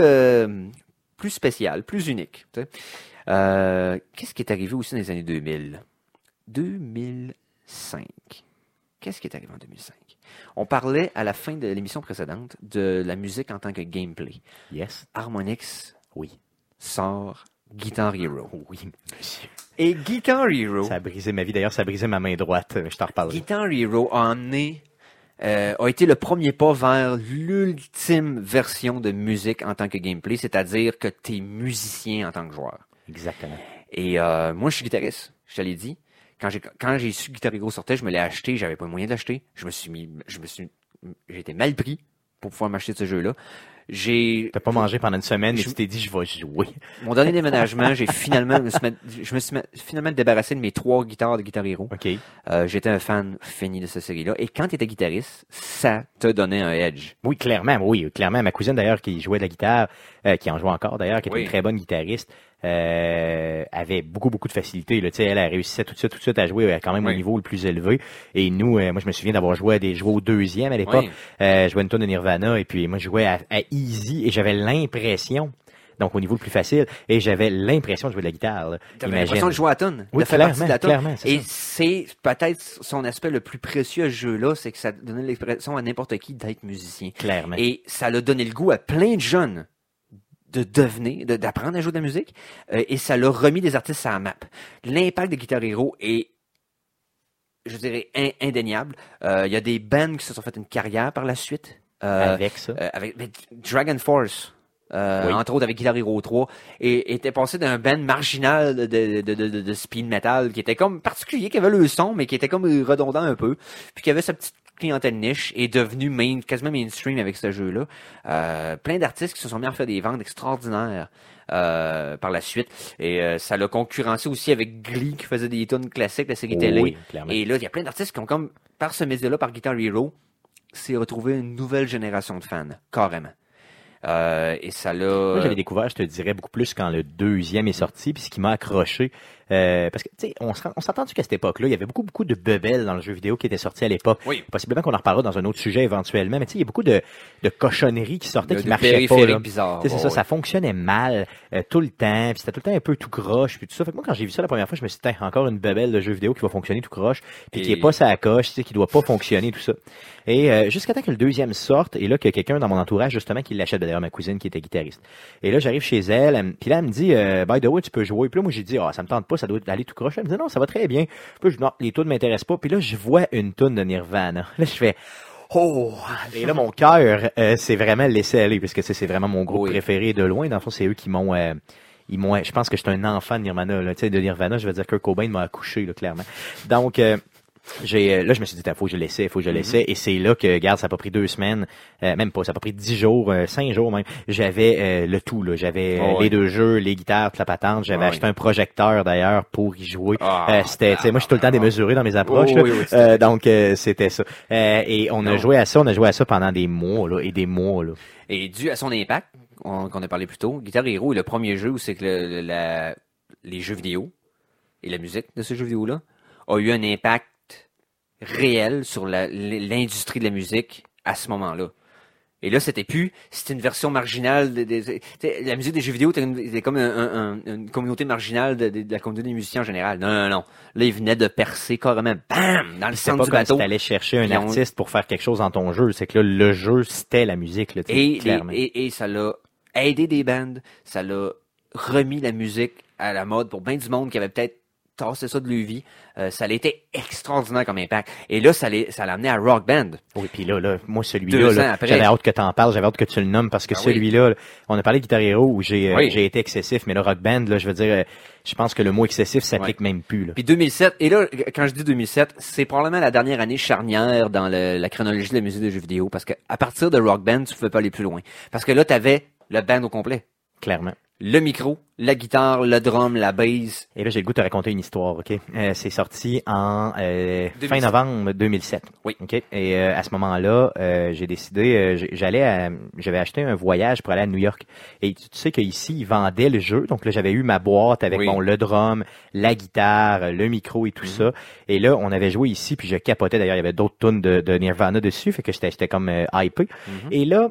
plus spécial, plus unique. Qu'est-ce qui est arrivé aussi dans les années 2000? 2005. Qu'est-ce qui est arrivé en 2005? On parlait à la fin de l'émission précédente de la musique en tant que gameplay. Yes. Harmonix Oui. sort Guitar Hero. Oui, monsieur. Et Guitar Hero, Ça a brisé ma vie. D'ailleurs, ça a brisé ma main droite. Je t'en reparlerai. Guitar Hero a emmené, euh, a été le premier pas vers l'ultime version de musique en tant que gameplay, c'est-à-dire que tu es musicien en tant que joueur. Exactement. Et euh, moi, je suis guitariste, je te l'ai dit. Quand j'ai quand j'ai su que Guitar Hero sortait, je me l'ai acheté, j'avais pas le moyen de l'acheter. Je me suis mis, je me suis, été mal pris pour pouvoir m'acheter ce jeu-là. J'ai T'as pas mangé pendant une semaine et tu t'es dit, je vais jouer. mon dernier déménagement, j'ai finalement, je me suis, finalement débarrassé de mes trois guitares de Guitar Hero. OK. Euh, J'étais un fan fini de cette série-là. Et quand tu étais guitariste, ça te donnait un edge. Oui, clairement, oui, clairement. Ma cousine, d'ailleurs, qui jouait de la guitare, euh, qui en joue encore, d'ailleurs, qui était Oui. une très bonne guitariste, euh, avait beaucoup, beaucoup de facilité. Là. Tu sais, Elle a réussi tout de suite, tout de suite à jouer euh, quand même au Oui. niveau le plus élevé. Et nous, euh, moi, je me souviens d'avoir joué à des joueurs au deuxième à l'époque. Oui. Euh, je jouais une tonne de Nirvana et puis moi, je jouais à, à Easy et j'avais l'impression, donc au niveau le plus facile, et j'avais l'impression de jouer de la guitare. Imagine. l'impression de jouer à tonne. Oui, de faire partie clairement, de la tonne. clairement, c'est Et c'est peut-être son aspect le plus précieux à ce jeu-là, c'est que ça donnait l'expression à n'importe qui d'être musicien. Clairement. Et ça l'a donné le goût à plein de jeunes de devenir, de- d'apprendre à jouer de la musique, euh, et ça l'a remis des artistes à la map. L'impact de Guitar Hero est, je dirais, in- indéniable. Euh, Il y a des bands qui se sont fait une carrière par la suite. Euh, Avec ça. euh, avec mais Dragon Force, Oui. entre autres avec Guitar Hero 3, et était passé d'un band marginal de, de, de, de, de speed metal qui était comme particulier, qui avait le son, mais qui était comme redondant un peu, puis qui avait sa petite clientèle niche, est devenu main, quasiment mainstream avec ce jeu-là. Euh, plein d'artistes qui se sont mis à faire des ventes extraordinaires. euh, par la suite et euh, ça l'a concurrencé aussi avec Glee qui faisait des tunes classiques la série télé Oui, et là il y a plein d'artistes qui ont comme par ce média-là par Guitar Hero s'est retrouvé une nouvelle génération de fans, carrément. Euh, et ça l'a. Moi, j'avais découvert, je te dirais, beaucoup plus quand le deuxième est sorti, puis ce qui m'a accroché, euh, parce que, tu sais, on s'en- on s'est entendu qu'à cette époque-là, il y avait beaucoup, beaucoup de bebelles dans le jeu vidéo qui était sorti à l'époque? Oui. Possiblement qu'on en reparlera dans un autre sujet éventuellement, mais tu sais, il y a beaucoup de, de cochonneries qui sortaient, de, qui de marchaient pas. Là. sais, c'est ça, ça fonctionnait mal euh, tout le temps, puis c'était tout le temps un peu tout croche, puis tout ça. Fait que moi, quand j'ai vu ça la première fois, je me suis dit, encore une bebelle de jeu vidéo qui va fonctionner tout croche, puis qui est pas sa coche, tu sais, qui doit pas fonctionner, tout ça. Et euh, jusqu'à temps que le deuxième sorte, et là, qu'il y a quelqu'un dans mon entourage, justement, qui l'achète, Ben, d'ailleurs, ma cousine qui était guitariste. Et là, j'arrive chez elle, puis là, elle me dit, euh, by the way, tu peux jouer. Puis là, moi, j'ai dit, ah, ça me tente pas, ça doit aller tout croche. Elle me dit, non, ça va très bien. Puis je dis, non, les tunes m'intéressent pas. Puis là, je vois une tune de Nirvana. Là, je fais, Oh! Et là, mon cœur euh, s'est vraiment laissé aller, parce que c'est vraiment mon groupe Oui. préféré de loin. Dans le fond, c'est eux qui m'ont... euh, ils m'ont, je pense que j'étais un enfant de Nirvana. Là. De Nirvana, je veux dire que Kurt Cobain m'a accouché, là, clairement. Donc, euh, j'ai, euh, là, je me suis dit, il faut que je laissais, faut que je laissais. Et c'est là que, regarde, ça a pas pris deux semaines, euh, même pas, ça a pas pris dix jours, euh, cinq jours même. J'avais euh, le tout, là. J'avais euh, Oh, les oui. deux jeux, les guitares, toute la patente. J'avais Oh, acheté oui. un projecteur, d'ailleurs, pour y jouer. Euh, c'était, tu sais, moi, je suis tout le temps démesuré dans mes approches. Oh, là. oui, oui, c'était- Euh, donc, euh, c'était ça. Euh, et on a joué à ça, on a joué à ça pendant des mois, là, et des mois, là. Et dû à son impact, on- qu'on a parlé plus tôt, Guitar Hero est le premier jeu où c'est que le- la- les jeux vidéo et la musique de ce jeu vidéo-là a eu un impact réel sur l'industrie de la musique à ce moment-là. Et là, c'était plus, c'était une version marginale. De, de- de- la musique des jeux vidéo, c'était comme un- un- un- une communauté marginale de, la communauté des musiciens en général. Non, non, non. Là, ils venaient de percer carrément, bam, dans le centre pas du bateau. si t'allais chercher un on- artiste pour faire quelque chose dans ton jeu. C'est que là, le jeu, c'était la musique, là, Et, clairement. et, et ça l'a aidé des bands, ça l'a remis la musique à la mode pour bien du monde qui avait peut-être tassé ça de vie. Euh, ça a été extraordinaire comme impact. Et là, ça l'a ça l'a amené à Rock Band. Oui, puis là, là, moi, celui-là, là, j'avais hâte que t'en parles, j'avais hâte que tu le nommes parce que oui. celui-là, là, on a parlé de Guitar Hero où j'ai euh, Oui. j'ai été excessif, mais le Rock Band, là, je veux dire, euh, je pense que le mot excessif s'applique même plus, là. Puis 2007, et là, quand je dis 2007, c'est probablement la dernière année charnière dans le- la chronologie de la musique des jeux vidéo, parce que à partir de Rock Band, tu pouvais pas aller plus loin. Parce que là, t'avais le band au complet. Clairement. Le micro, la guitare, le drum, la bass. Et là, j'ai le goût de te raconter une histoire, OK? Euh, c'est sorti en euh, fin 2007. novembre 2007. Oui. OK? Et euh, à ce moment-là, euh, j'ai décidé, euh, j'allais à- j'avais acheté un voyage pour aller à New York. Et tu, tu sais qu'ici, ils vendaient le jeu. Donc là, j'avais eu ma boîte avec Oui. bon, le drum, la guitare, le micro et tout Mhm. ça. Et là, on avait joué ici, puis je capotais. D'ailleurs, il y avait d'autres tunes de, de Nirvana dessus, fait que j'étais comme euh, hypé. Et là,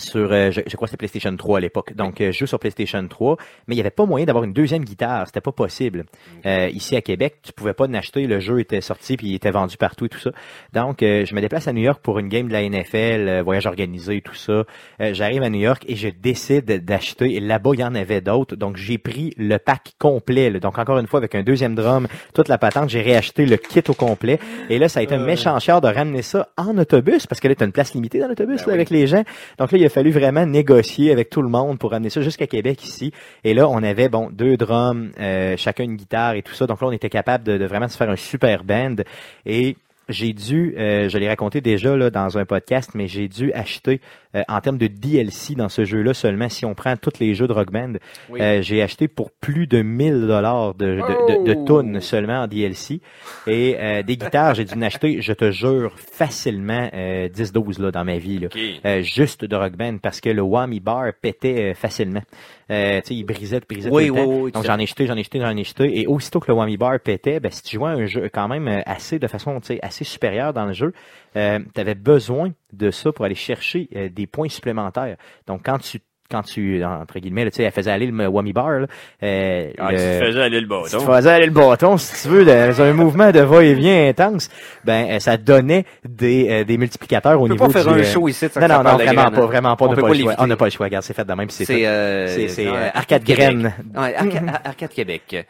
sur, euh, je, je crois que c'était PlayStation 3 à l'époque. Donc, euh, je joue sur PlayStation 3, mais il n'y avait pas moyen d'avoir une deuxième guitare. C'était pas possible. Euh, ici à Québec, tu pouvais pas l'acheter. Le jeu était sorti puis il était vendu partout et tout ça. Donc, euh, je me déplace à New York pour une game de la NFL, euh, voyage organisé et tout ça. Euh, J'arrive à New York et je décide d'acheter. Et là-bas, il y en avait d'autres. Donc, j'ai pris le pack complet. là. Donc, encore une fois, avec un deuxième drum, toute la patente, j'ai réacheté le kit au complet. Et là, ça a été un méchant cher de ramener ça en autobus parce que là, tu as une place limitée dans l'autobus Ben oui. avec les gens. Donc là, il a fallu vraiment négocier avec tout le monde pour ramener ça jusqu'à Québec ici. Et là, on avait bon deux drums, euh, chacun une guitare et tout ça. Donc là, on était capable de, vraiment se faire un super band. Et j'ai dû, euh, je l'ai raconté déjà là dans un podcast, mais j'ai dû acheter euh, en termes de DLC dans ce jeu-là seulement. Si on prend tous les jeux de Rock Band, Oui. euh, j'ai acheté pour plus de 1000 dollars de, de, de, de Oh! tunes seulement en DLC. Et euh, des guitares, j'ai dû en acheter, je te jure, facilement euh, 10-12 là dans ma vie. Là. Euh, juste de Rock Band parce que le whammy bar pétait euh, facilement. Euh, tu sais, il brisait, brisait Oui, tout le oui, temps. oui, Donc j'en ai jeté, j'en ai jeté, j'en ai jeté. Et aussitôt que le whammy bar pétait, ben, si tu jouais à un jeu quand même euh, assez de façon tu sais, assez supérieure dans le jeu, euh, tu avais besoin de ça pour aller chercher euh, des points supplémentaires. Donc quand tu quand tu, entre guillemets, là, tu sais, elle faisait aller le whammy bar, là, euh, Ah, le- tu faisais aller le si tu bâton. faisais aller le bâton, si tu veux, dans un mouvement de va-et-vient intense, ben euh, ça donnait des, euh, des multiplicateurs au On peut niveau pas faire du, un euh, show ici. Non, ça non, non, de vraiment graines, pas, vraiment pas. On n'a peut pas pas le choix. l'éviter. On n'a pas le choix. Regarde, c'est fait de même. C'est C'est euh, C'est c'est, non, euh, Arcade Graine. Ouais, Arca- Arcade Québec.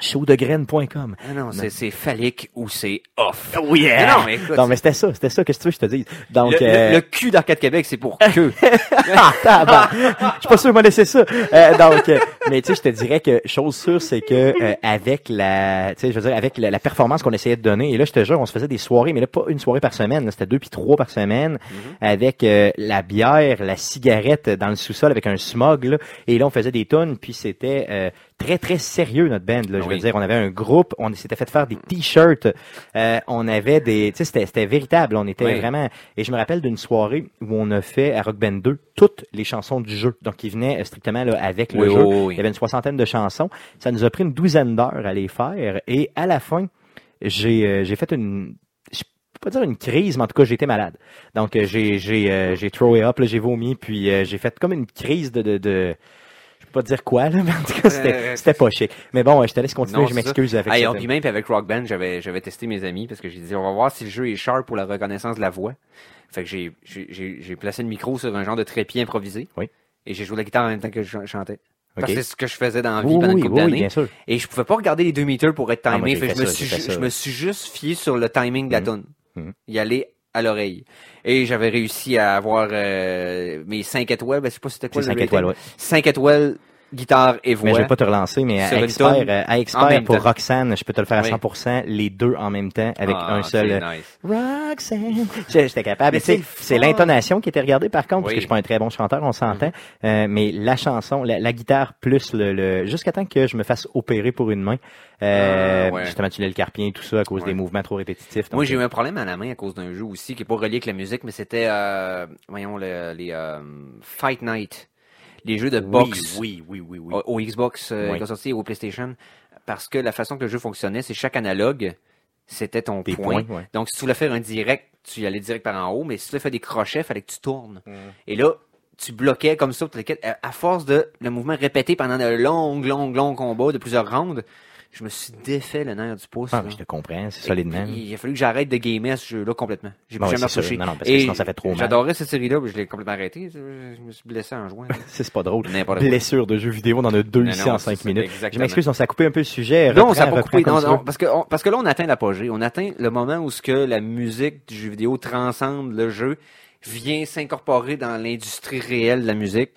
Showdegraine.com. Ah non, c'est c'est phallique ou c'est off. Oh yeah! Non, mais écoute, Non, mais c'était ça, c'était ça. Qu'est-ce que tu veux que je te dise? Donc, le, euh, le- le cul d'Arcade Québec, c'est pour que. Ah. Je suis pas sûr de me laisser ça. Euh, donc, euh, mais tu sais, je te dirais que chose sûre, c'est que euh, avec la, tu sais, je veux dire, avec la, la performance qu'on essayait de donner, et là, je te jure, on se faisait des soirées, mais là, pas une soirée par semaine, c'était deux puis trois par semaine, avec euh, la bière, la cigarette dans le sous-sol avec un smog, là, et là, on faisait des tonnes, puis c'était euh, très, très sérieux, notre band, là. Je veux dire, on avait un groupe, on s'était fait faire des t-shirts, euh, on avait des, tu sais, c'était, véritable, on était Oui. vraiment, et je me rappelle d'une soirée où on a fait à Rock Band 2 toutes les chansons du jeu. Donc, qui venaient euh, strictement là, avec le Oui, jeu. Il y avait une soixantaine de chansons. Ça nous a pris une douzaine d'heures à les faire. Et à la fin, j'ai euh, j'ai fait une... Je peux pas dire une crise, mais en tout cas, j'ai été malade. Donc, euh, j'ai j'ai euh, j'ai throwé up, là, j'ai vomi, puis euh, j'ai fait comme une crise de... de, de peux pas dire quoi, là, mais en tout cas, c'était Euh, pas chic. Mais bon, je te laisse continuer, Non, je m'excuse avec Hey, ça. on- puis même puis avec Rock Band, j'avais testé mes amis parce que j'ai dit on va voir si le jeu est sharp pour la reconnaissance de la voix. Fait que j'ai placé le micro sur un genre de trépied improvisé. Oui. Et j'ai joué la guitare en même temps que je ch- chantais. Parce que c'est ce que je faisais dans la vie Oui, pendant une couple oui, d'années. Et je pouvais pas regarder les deux meters pour être Ah, timé. fait je me suis je me suis juste fié sur le timing de la tune. Mhm. Y aller à l'oreille. Et j'avais réussi à avoir euh, mes 5 étoiles. Ben, je sais pas c'était quoi C'est le 5 rating. étoiles, ouais. 5 étoile, guitare et voix. Mais je vais pas te relancer, mais Sur à expert, euh, à expert pour temps. Roxanne, je peux te le faire à Oui. 100%, les deux en même temps, avec Ah, un seul. euh, nice. Roxanne. J'ai- J'étais capable. C'est l'intonation qui était regardée par contre, parce que je suis pas un très bon chanteur, on s'entend. Euh, mais la chanson, la, la guitare plus le, le jusqu'à temps que je me fasse opérer pour une main. Euh, Ah, ouais. Justement, tu l'as le carpien et tout ça à cause Ouais. des mouvements trop répétitifs. Moi, Donc, j'ai eu un problème à la main à cause d'un jeu aussi qui est pas relié avec la musique, mais c'était, euh, voyons, le- les euh, Fight Night, les jeux de boxe Oui, oui, oui, oui. au, Xbox euh, qui ont sorti au PlayStation, parce que la façon que le jeu fonctionnait, c'est chaque analogue, c'était ton point. Donc, si tu voulais faire un direct, tu y allais direct par en haut, mais si tu voulais faire des crochets, il fallait que tu tournes. Mm. Et là, tu bloquais comme ça, à force de le mouvement répété pendant de longs, longs, longs combats de plusieurs rounds, je me suis défait le nerf du pouce. Ah, là. je te comprends, c'est solidement. Il a fallu que j'arrête de gamer à ce jeu-là complètement. J'ai Bon, plus jamais retouché. Non, non, parce que sinon, ça fait trop mal. J'adorais cette série-là, mais je l'ai complètement arrêté. Je me suis blessé en jouant. C'est pas drôle. Blessure de jeux vidéo, on en a deux Non, ici non, en cinq minutes. exactement. Je m'excuse, on s'est coupé un peu le sujet. Non, ça pas coupé. Non, non, parce que, on- parce que là, on atteint l'apogée. On atteint le moment où ce que la musique du jeu vidéo transcende le jeu, vient s'incorporer dans l'industrie réelle de la musique.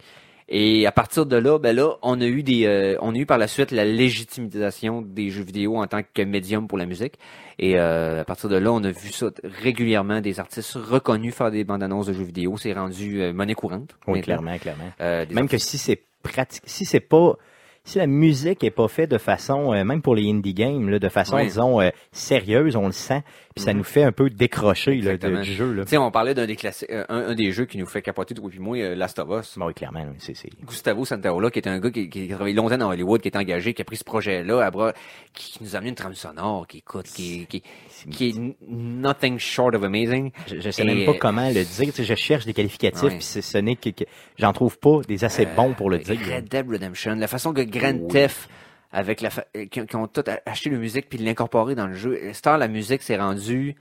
Et à partir de là, ben là, on a eu des, euh, on a eu par la suite la légitimisation des jeux vidéo en tant que médium pour la musique. Et euh, à partir de là, on a vu ça régulièrement, des artistes reconnus faire des bandes annonces de jeux vidéo. C'est rendu euh, monnaie courante. Oui, clairement, clairement. Euh, Même que si c'est pratique, si c'est pas, si la musique est pas faite de façon, euh, même pour les indie games, là, de façon, Oui. disons, euh, sérieuse, on le sent, puis ça Mhm. nous fait un peu décrocher là, de- du jeu. Là. Tu sais, on parlait d'un des classiques, euh, un, un des jeux qui nous fait capoter toi et moi, euh, Last of Us. Bon, oui, clairement, oui, c'est. Gustavo Santaola, qui est un gars qui, qui a travaillé longtemps dans Hollywood, qui est engagé, qui a pris ce projet-là à bras, qui nous a amené une trame sonore, qui écoute, qui, qui, qui est nothing short of amazing. Je, je sais Et, même pas euh, comment le dire. Tu sais, je cherche des qualificatifs, Ouais. puis ce n'est que, que- j'en trouve pas des assez bons pour le Euh, dire. Red Dead Redemption, la façon que Grand Oui. Theft, avec la fa- euh, qui, qui ont tout acheté la musique puis l'incorporer dans le jeu. Star, la musique s'est rendue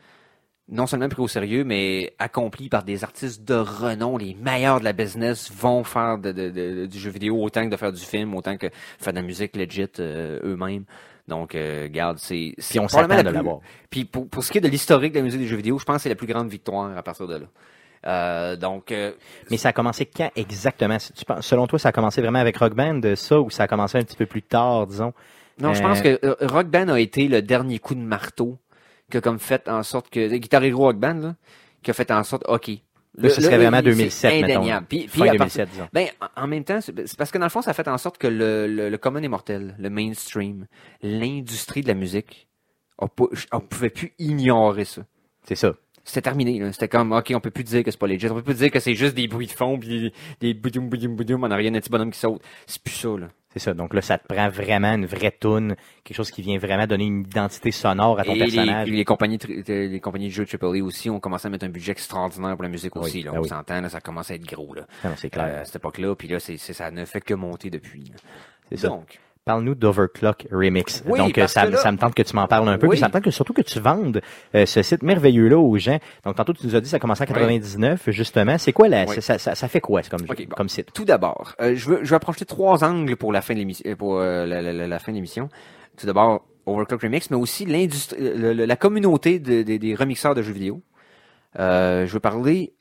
non seulement pris au sérieux, mais accompli par des artistes de renom. Les meilleurs de la business vont faire de, de- de- du jeu vidéo autant que de faire du film, autant que faire de la musique legit euh, eux-mêmes. Donc, euh, garde, c'est Puis on s'attend la de plus- l'avoir. Puis pour, pour ce qui est de l'historique de la musique des jeux vidéo, je pense que c'est la plus grande victoire à partir de là. Euh, donc, euh, Mais ça a commencé quand exactement? Tu penses- selon toi, ça a commencé vraiment avec Rock Band, de ça, ou ça a commencé un petit peu plus tard, disons? Non, je Euh, pense que euh, Rock Band a été le dernier coup de marteau qui a comme fait en sorte que Guitar Hero Rock Band là, qui a fait en sorte OK. Là, ce serait vraiment c'est 2007, mettons. indéniable. Puis, puis Fin à partir- 2007, disons. ben, en même temps, c'est parce que dans le fond, ça a fait en sorte que le, le, le commun est mortel, le mainstream, l'industrie de la musique, on, on pouvait plus ignorer ça. C'est ça. C'était terminé. là. C'était comme, OK, on peut plus dire que c'est pas legit. On peut plus dire que c'est juste des bruits de fond puis des boudoum, boudoum, boudoum en arrière d'un petit bonhomme qui saute. C'est plus ça, là. C'est ça. Donc là, ça te prend vraiment une vraie toune, quelque chose qui vient vraiment donner une identité sonore à ton Et personnage. les, les compagnies de- les compagnies de jeux AAA aussi ont commencé à mettre un budget extraordinaire pour la musique Oui, aussi. Là, ben on oui. s'entend, là, ça commence à être gros là. Ah c'est clair. Euh, à cette époque-là, puis là, c'est, ça ne fait que monter depuis. c'est ça. Donc, Parle-nous d'Overclock Remix. Oui, Donc, euh, ça, là- ça me tente que tu m'en parles un peu. Oui. Puis ça me tente que, surtout que tu vendes euh, ce site merveilleux-là aux gens. Donc, tantôt, tu nous as dit que ça commençait en 99, justement. C'est quoi la, ça, ça, ça fait quoi comme, bon. comme site? tout d'abord, euh, je, veux, je vais approcher trois angles pour la fin de l'émission. Pour euh, la, la- la- la fin de l'émission. Tout d'abord, Overclock Remix, mais aussi l'industrie, le- le- la communauté de- de- des remixeurs de jeux vidéo. Euh, je veux parler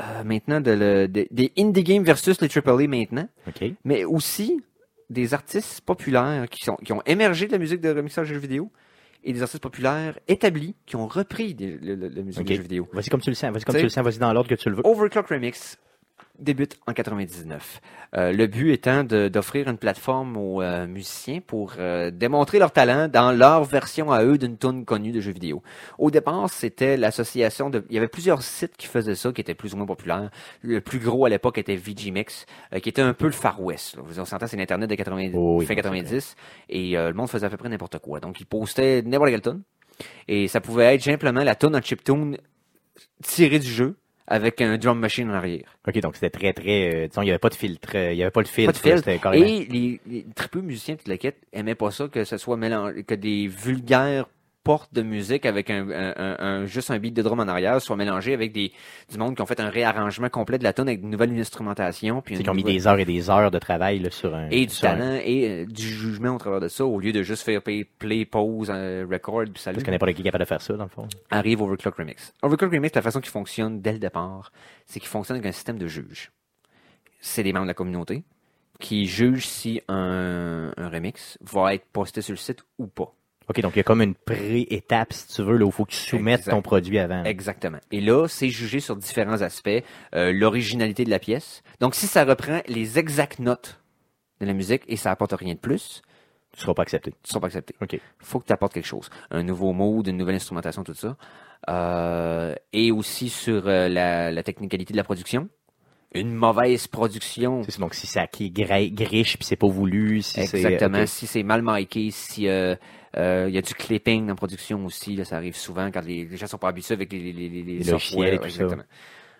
euh, maintenant de le- de- des indie games versus les AAA maintenant. OK. mais aussi des artistes populaires qui, sont, qui ont émergé de la musique de remixage de jeux vidéo et des artistes populaires établis qui ont repris des- le- le- la musique de jeux vidéo. Vas-y comme tu le sens. Vas-y comme T'sais- tu le sens. Vas-y dans l'ordre que tu le veux. Overclock Remix débute en 99. Euh, le but étant de- d'offrir une plateforme aux euh, musiciens pour euh, démontrer leur talent dans leur version à eux d'une tune connue de jeux vidéo. Au départ, c'était l'association de... Il y avait plusieurs sites qui faisaient ça, qui étaient plus ou moins populaires. Le plus gros à l'époque était VGMix, euh, qui était un peu le Far West. là. Vous on s'entend, c'est l'Internet de 90, Oh oui, fin non, c'est 90, et euh, le monde faisait à peu près n'importe quoi. Donc, ils postaient n'importe quelle tune, et ça pouvait être simplement la tune en chiptune tirée du jeu, avec un drum machine en arrière. OK, donc c'était très, très... euh, disons, il n'y avait pas de filtre. euh, Il n'y avait pas de filtre. Pas de filtre. Carrément... Et les, les tripeux musiciens de toute la quête aimaient pas ça que ce soit mélangé, que des vulgaires portes de musique avec un, un- un- un- juste un beat de drum en arrière soient mélangés avec des du monde qui ont fait un réarrangement complet de la tune avec une nouvelle instrumentation puis qu'ils ont mis des heures et des heures de travail là, sur un... et du un- talent et euh, du jugement au travers de ça au lieu de juste faire play, play pause euh, record puis salut Parce que n'importe qui est capable de faire ça, dans le fond. arrive Overclock Remix. Overclock Remix, la façon qui fonctionne dès le départ, c'est qu'il fonctionne avec un système de juges. C'est des membres de la communauté qui jugent si un, un remix va être posté sur le site ou pas. OK, donc il y a comme une pré-étape, si tu veux, là, où il faut que tu soumettes Exact. ton produit avant. Exactement. Et là, c'est jugé sur différents aspects. Euh, L'originalité de la pièce. Donc, si ça reprend les exactes notes de la musique et ça apporte rien de plus, Tu ne seras pas accepté. tu ne seras pas accepté. OK. faut que tu apportes quelque chose. Un nouveau mood, une nouvelle instrumentation, tout ça. Euh, et aussi sur euh, la, la technicalité de la production. Une mauvaise production. C'est donc si ça qui est griche puis c'est pas voulu, si c'est... Exactement. Si c'est mal miké, si euh, Euh, Il y a du clipping en production aussi. Là, ça arrive souvent quand les, les gens sont pas habitués avec les, les, les, les, et tout ça.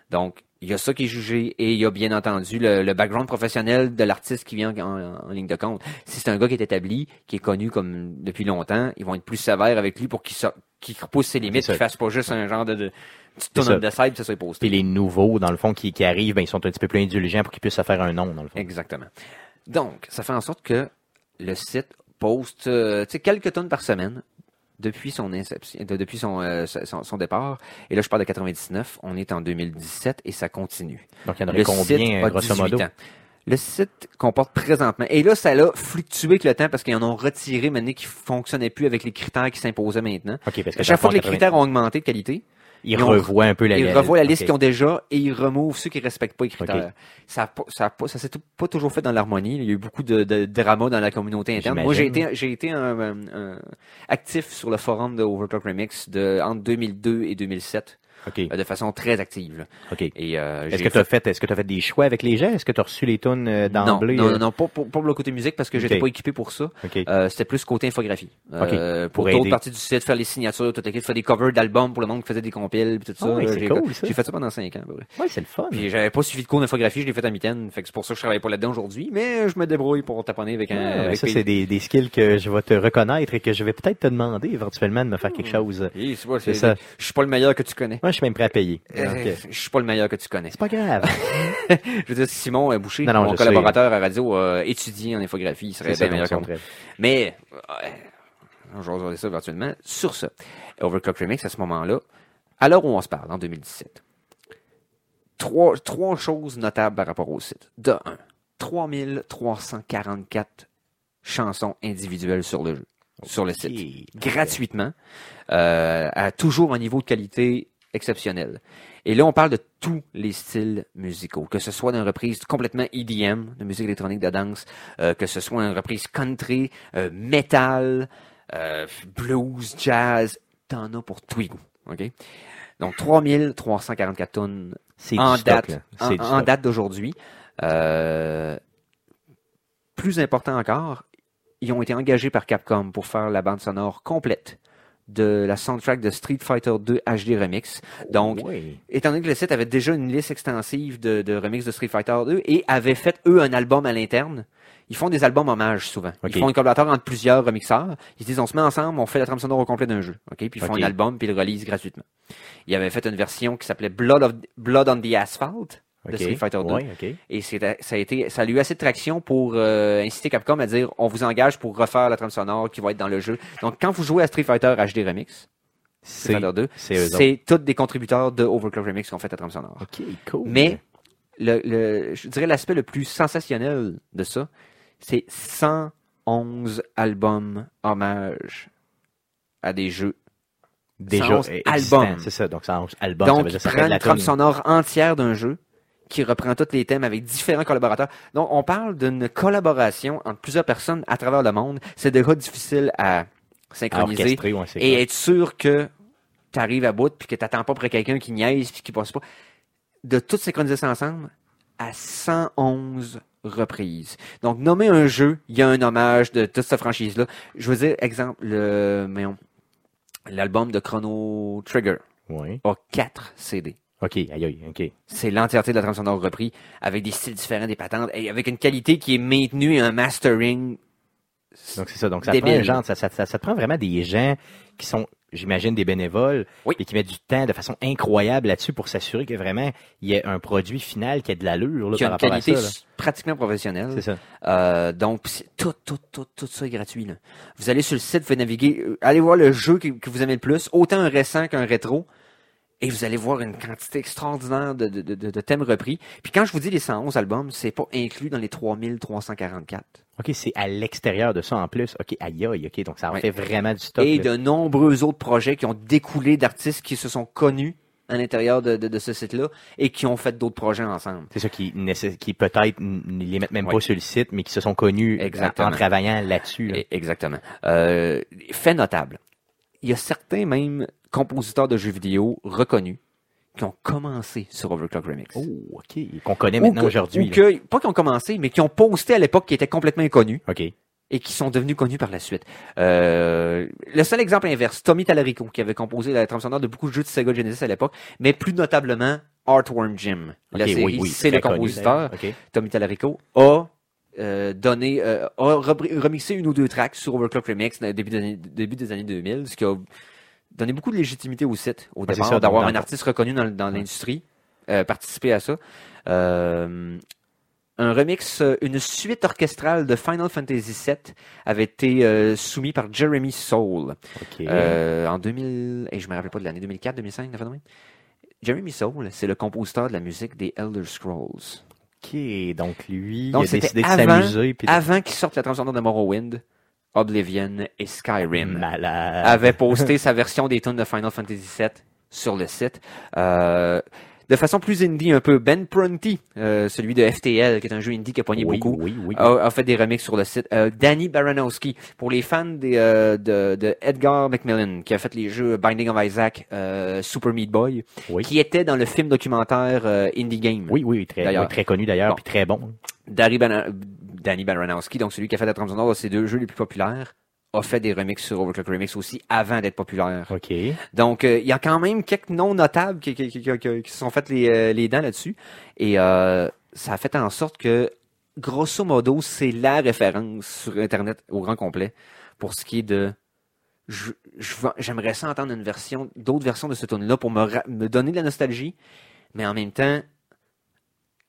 Donc, il y a ça qui est jugé et il y a bien entendu le, le background professionnel de l'artiste qui vient en, ligne de compte. Si c'est un gars qui est établi, qui est connu comme depuis longtemps, ils vont être plus sévères avec lui pour qu'il so- repousse ses limites, qu'il fasse pas juste un genre de, de ça. de side ça soit posté. Puis les nouveaux, dans le fond, qui, qui arrivent, ben, ils sont un petit peu plus indulgents pour qu'ils puissent se faire un nom, dans le fond. Exactement. Donc, ça fait en sorte que le site poste euh, tu sais, quelques tonnes par semaine depuis son inception, de- depuis son, euh, son, son départ. Et là, je parle de 99. On est en 2017 et ça continue. Donc, il y en aurait Le combien, site grosso 18 modo? ans. Le site comporte présentement, et là, ça a fluctué avec le temps parce qu'ils en ont retiré maintenant qui fonctionnaient plus avec les critères qui s'imposaient maintenant. OK, parce que À chaque fois que les critères ont augmenté de qualité, Ils revoient un peu la ils revoient la liste qu'ils ont déjà et ils removent ceux qui respectent pas les critères. Ok. Ça pas, ça ça s'est pas toujours fait dans l'harmonie. Il y a eu beaucoup de, de drama dans la communauté interne. Moi, j'ai été, j'ai été un, un- un actif sur le forum de Overclock Remix de, entre 2002 et 2007, Euh, de façon très active. là. OK. Et, euh, Est-ce que tu as fait, est-ce que tu as fait des choix avec les gens? Est-ce que tu as reçu les tunes euh, d'emblée? non, euh? non, non, pas pour, pour le côté musique parce que j'étais Ok. pas équipé pour ça. Euh, c'était plus côté infographie. Pour pour d'autres parties du site, faire les signatures, tout écrit, faire des covers d'albums pour le monde qui faisait des compiles, puis tout ça. Ah ouais, J'ai- cool, ça. J'ai fait ça pendant cinq ans. Ouais, c'est le fun. Puis j'avais pas suivi de cours d'infographie, je l'ai fait à. Fait que c'est pour ça que je travaille pas là-dedans aujourd'hui, mais je me débrouille pour taponner avec un. Ah, ben avec ça, c'est des, des skills que je vais te reconnaître et que je vais peut-être te demander éventuellement de me faire quelque chose. Oui, c'est ça. Je suis pas le meilleur que tu connais. Moi, je suis même prêt à payer. Euh, Donc, euh, Je suis pas le meilleur que tu connais. c'est pas grave. Je veux dire, si Simon euh, Boucher, Non, non, mon collaborateur à radio, a étudié en infographie, il serait bien meilleur que moi. Mais, euh, je vais regarder ça virtuellement. Sur ça, Overclock Remix, à ce moment-là, à l'heure où on se parle, en 2017, trois, trois choses notables par rapport au site. De un, 3344 chansons individuelles sur le jeu, sur le site. Gratuitement, euh, à toujours un niveau de qualité exceptionnel. Et là, on parle de tous les styles musicaux, que ce soit d'une reprise complètement EDM, de musique électronique de danse, euh, que ce soit une reprise country, euh, metal, euh, blues, jazz, t'en as pour tous les goûts. OK? Donc, 3344 tonnes en stock, date, en, date d'aujourd'hui. Plus important encore, ils ont été engagés par Capcom pour faire la bande sonore complète de la soundtrack de Street Fighter 2 HD Remix. Donc, Oui. étant donné que le site avait déjà une liste extensive de, de remix de Street Fighter 2 et avait fait, eux, un album à l'interne, ils font des albums hommages souvent. Ils font un collaborateur entre plusieurs remixeurs. Ils se disent, on se met ensemble, on fait la trame sonore au complet d'un jeu. OK? Puis ils font un album, puis ils le relisent gratuitement. Ils avaient fait une version qui s'appelait Blood, of, Blood on the Asphalt de. Street Fighter 2. Ouais, ok. Et ça a été, ça a eu assez de traction pour euh, inciter Capcom à dire, on vous engage pour refaire la trame sonore qui va être dans le jeu. Donc, quand vous jouez à Street Fighter HD Remix, Street C'est Fighter 2, c'est tous des contributeurs de Overclock Remix qui ont fait la trame sonore. Ok, cool. Mais le, le, je dirais l'aspect le plus sensationnel de ça, c'est 111 albums hommages à des jeux. déjà 111 existant, albums. C'est ça. Donc, 111 albums. ça veut Donc, dire ça prennent la une trame sonore entière d'un jeu qui reprend tous les thèmes avec différents collaborateurs. Donc, on parle d'une collaboration entre plusieurs personnes à travers le monde. C'est déjà difficile à synchroniser ouais, et être sûr que tu arrives à bout puis que tu n'attends pas près quelqu'un qui niaise puis qui passe pas. De tout synchroniser ça ensemble à 111 reprises. Donc, nommer un jeu, il y a un hommage de toute cette franchise-là. Je veux dire, exemple, le, l'album de Chrono Trigger Ouais. a 4 CD. Ok, aïe, aïe, ok. C'est l'entièreté de la trame sonore repris, avec des styles différents, des patentes, et avec une qualité qui est maintenue et un mastering. Donc, c'est ça. Donc, ça Débile. prend genre, ça, ça, ça, ça te prend vraiment des gens qui sont, j'imagine, des bénévoles Oui. et qui mettent du temps de façon incroyable là-dessus pour s'assurer que vraiment il y ait un produit final qui a de l'allure là, qui a par une à qualité ça. là. pratiquement professionnelle. C'est ça. Euh, donc, tout, tout, tout, tout ça est gratuit. Là. Vous allez sur le site, vous pouvez naviguer, euh, allez voir le jeu que, que vous aimez le plus, autant un récent qu'un rétro, et vous allez voir une quantité extraordinaire de, de, de, de thèmes repris. Puis quand je vous dis les 111 albums, c'est pas inclus dans les 3344. OK, c'est à l'extérieur de ça en plus. OK, aïe, aïe, OK. Donc, ça en Ouais. fait vraiment du stock. Et là. de nombreux autres projets qui ont découlé d'artistes qui se sont connus à l'intérieur de, de, de ce site-là et qui ont fait d'autres projets ensemble. C'est ça qui, qui peut-être ne les mettent même Ouais. pas sur le site, mais qui se sont connus en, Exactement. en travaillant là-dessus. là. Et- Exactement. Euh, fait notable. Il y a certains même compositeurs de jeux vidéo reconnus qui ont commencé sur Overclock Remix. Oh, OK. Qu'on connaît maintenant aujourd'hui. pas qui ont commencé, mais qui ont posté à l'époque qui étaient complètement inconnus OK. et qui sont devenus connus par la suite. Euh, le seul exemple inverse, Tommy Tallarico, qui avait composé la trame sonore de beaucoup de jeux de Sega Genesis à l'époque, mais plus notablement Artworm Jim. La Ok, série, oui, oui, c'est le connu, compositeur. Tommy Tallarico a euh, donné, euh, a remixé une ou deux tracks sur Overclock Remix au début, des années- début des années 2000, ce qui a donné beaucoup de légitimité au site, au Ben, départ, d'avoir un artiste reconnu dans, dans l'industrie, euh, participer à ça. Euh, un remix, euh, une suite orchestrale de Final Fantasy VII avait été euh, soumis par Jeremy Soule euh, en 2000, et je me rappelle pas de l'année 2004, 2005, la fin de même. Jeremy Soule, c'est le compositeur de la musique des Elder Scrolls. Ok, donc lui, Donc, il a décidé de avant- s'amuser. puis Avant qu'il sorte la transcendance de Morrowind, Oblivion et Skyrim Malade. avait posté sa version des tunes de Final Fantasy VII sur le site. Euh, de façon plus indie un peu, Ben Prunty, euh, celui de FTL, qui est un jeu indie qui a pogné oui, beaucoup, oui, oui. a, a fait des remixes sur le site. Euh, Danny Baranowski, pour les fans des, euh, de, de Edgar Macmillan, qui a fait les jeux Binding of Isaac, euh, Super Meat Boy, Oui. qui était dans le film documentaire euh, Indie Game. Oui, oui, très, très connu d'ailleurs, Bon. puis très bon. Danny, Baranowski, donc celui qui a fait la trame sonore de ces deux jeux les plus populaires, a fait des remixes sur Overclock Remix aussi avant d'être populaire. Ok. Donc, euh, il y a quand même quelques noms notables qui, qui, qui, qui- qui se sont fait les, euh, les dents là-dessus. Et euh, ça a fait en sorte que, grosso modo, c'est la référence sur Internet au grand complet pour ce qui est de... je- je veux- J'aimerais ça entendre une version, d'autres versions de ce tune-là pour me, me donner de la nostalgie, mais en même temps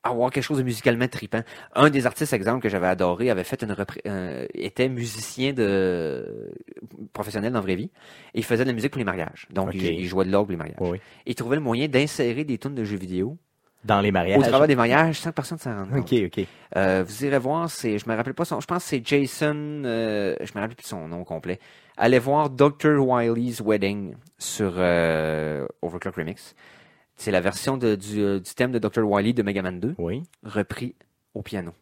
avoir quelque chose de musicalement tripant. Un des artistes, exemple, que j'avais adoré, avait fait une repré- euh, était musicien de professionnel dans la vraie vie, et il faisait de la musique pour les mariages. Donc, il, il jouait de l'orgue pour les mariages. Oui. Et il trouvait le moyen d'insérer des tunes de jeux vidéo Dans les mariages. au travers des mariages sans personne s'en rende compte. Ok, ok. Euh, vous irez voir, c'est, je me rappelle pas son, je pense que c'est Jason, euh, je me rappelle plus son nom complet. Allez voir Dr. Wiley's Wedding sur euh, Overclock Remix. C'est la version de- du, euh, du thème de Dr. Wiley de Mega Man 2, Oui. repris au piano.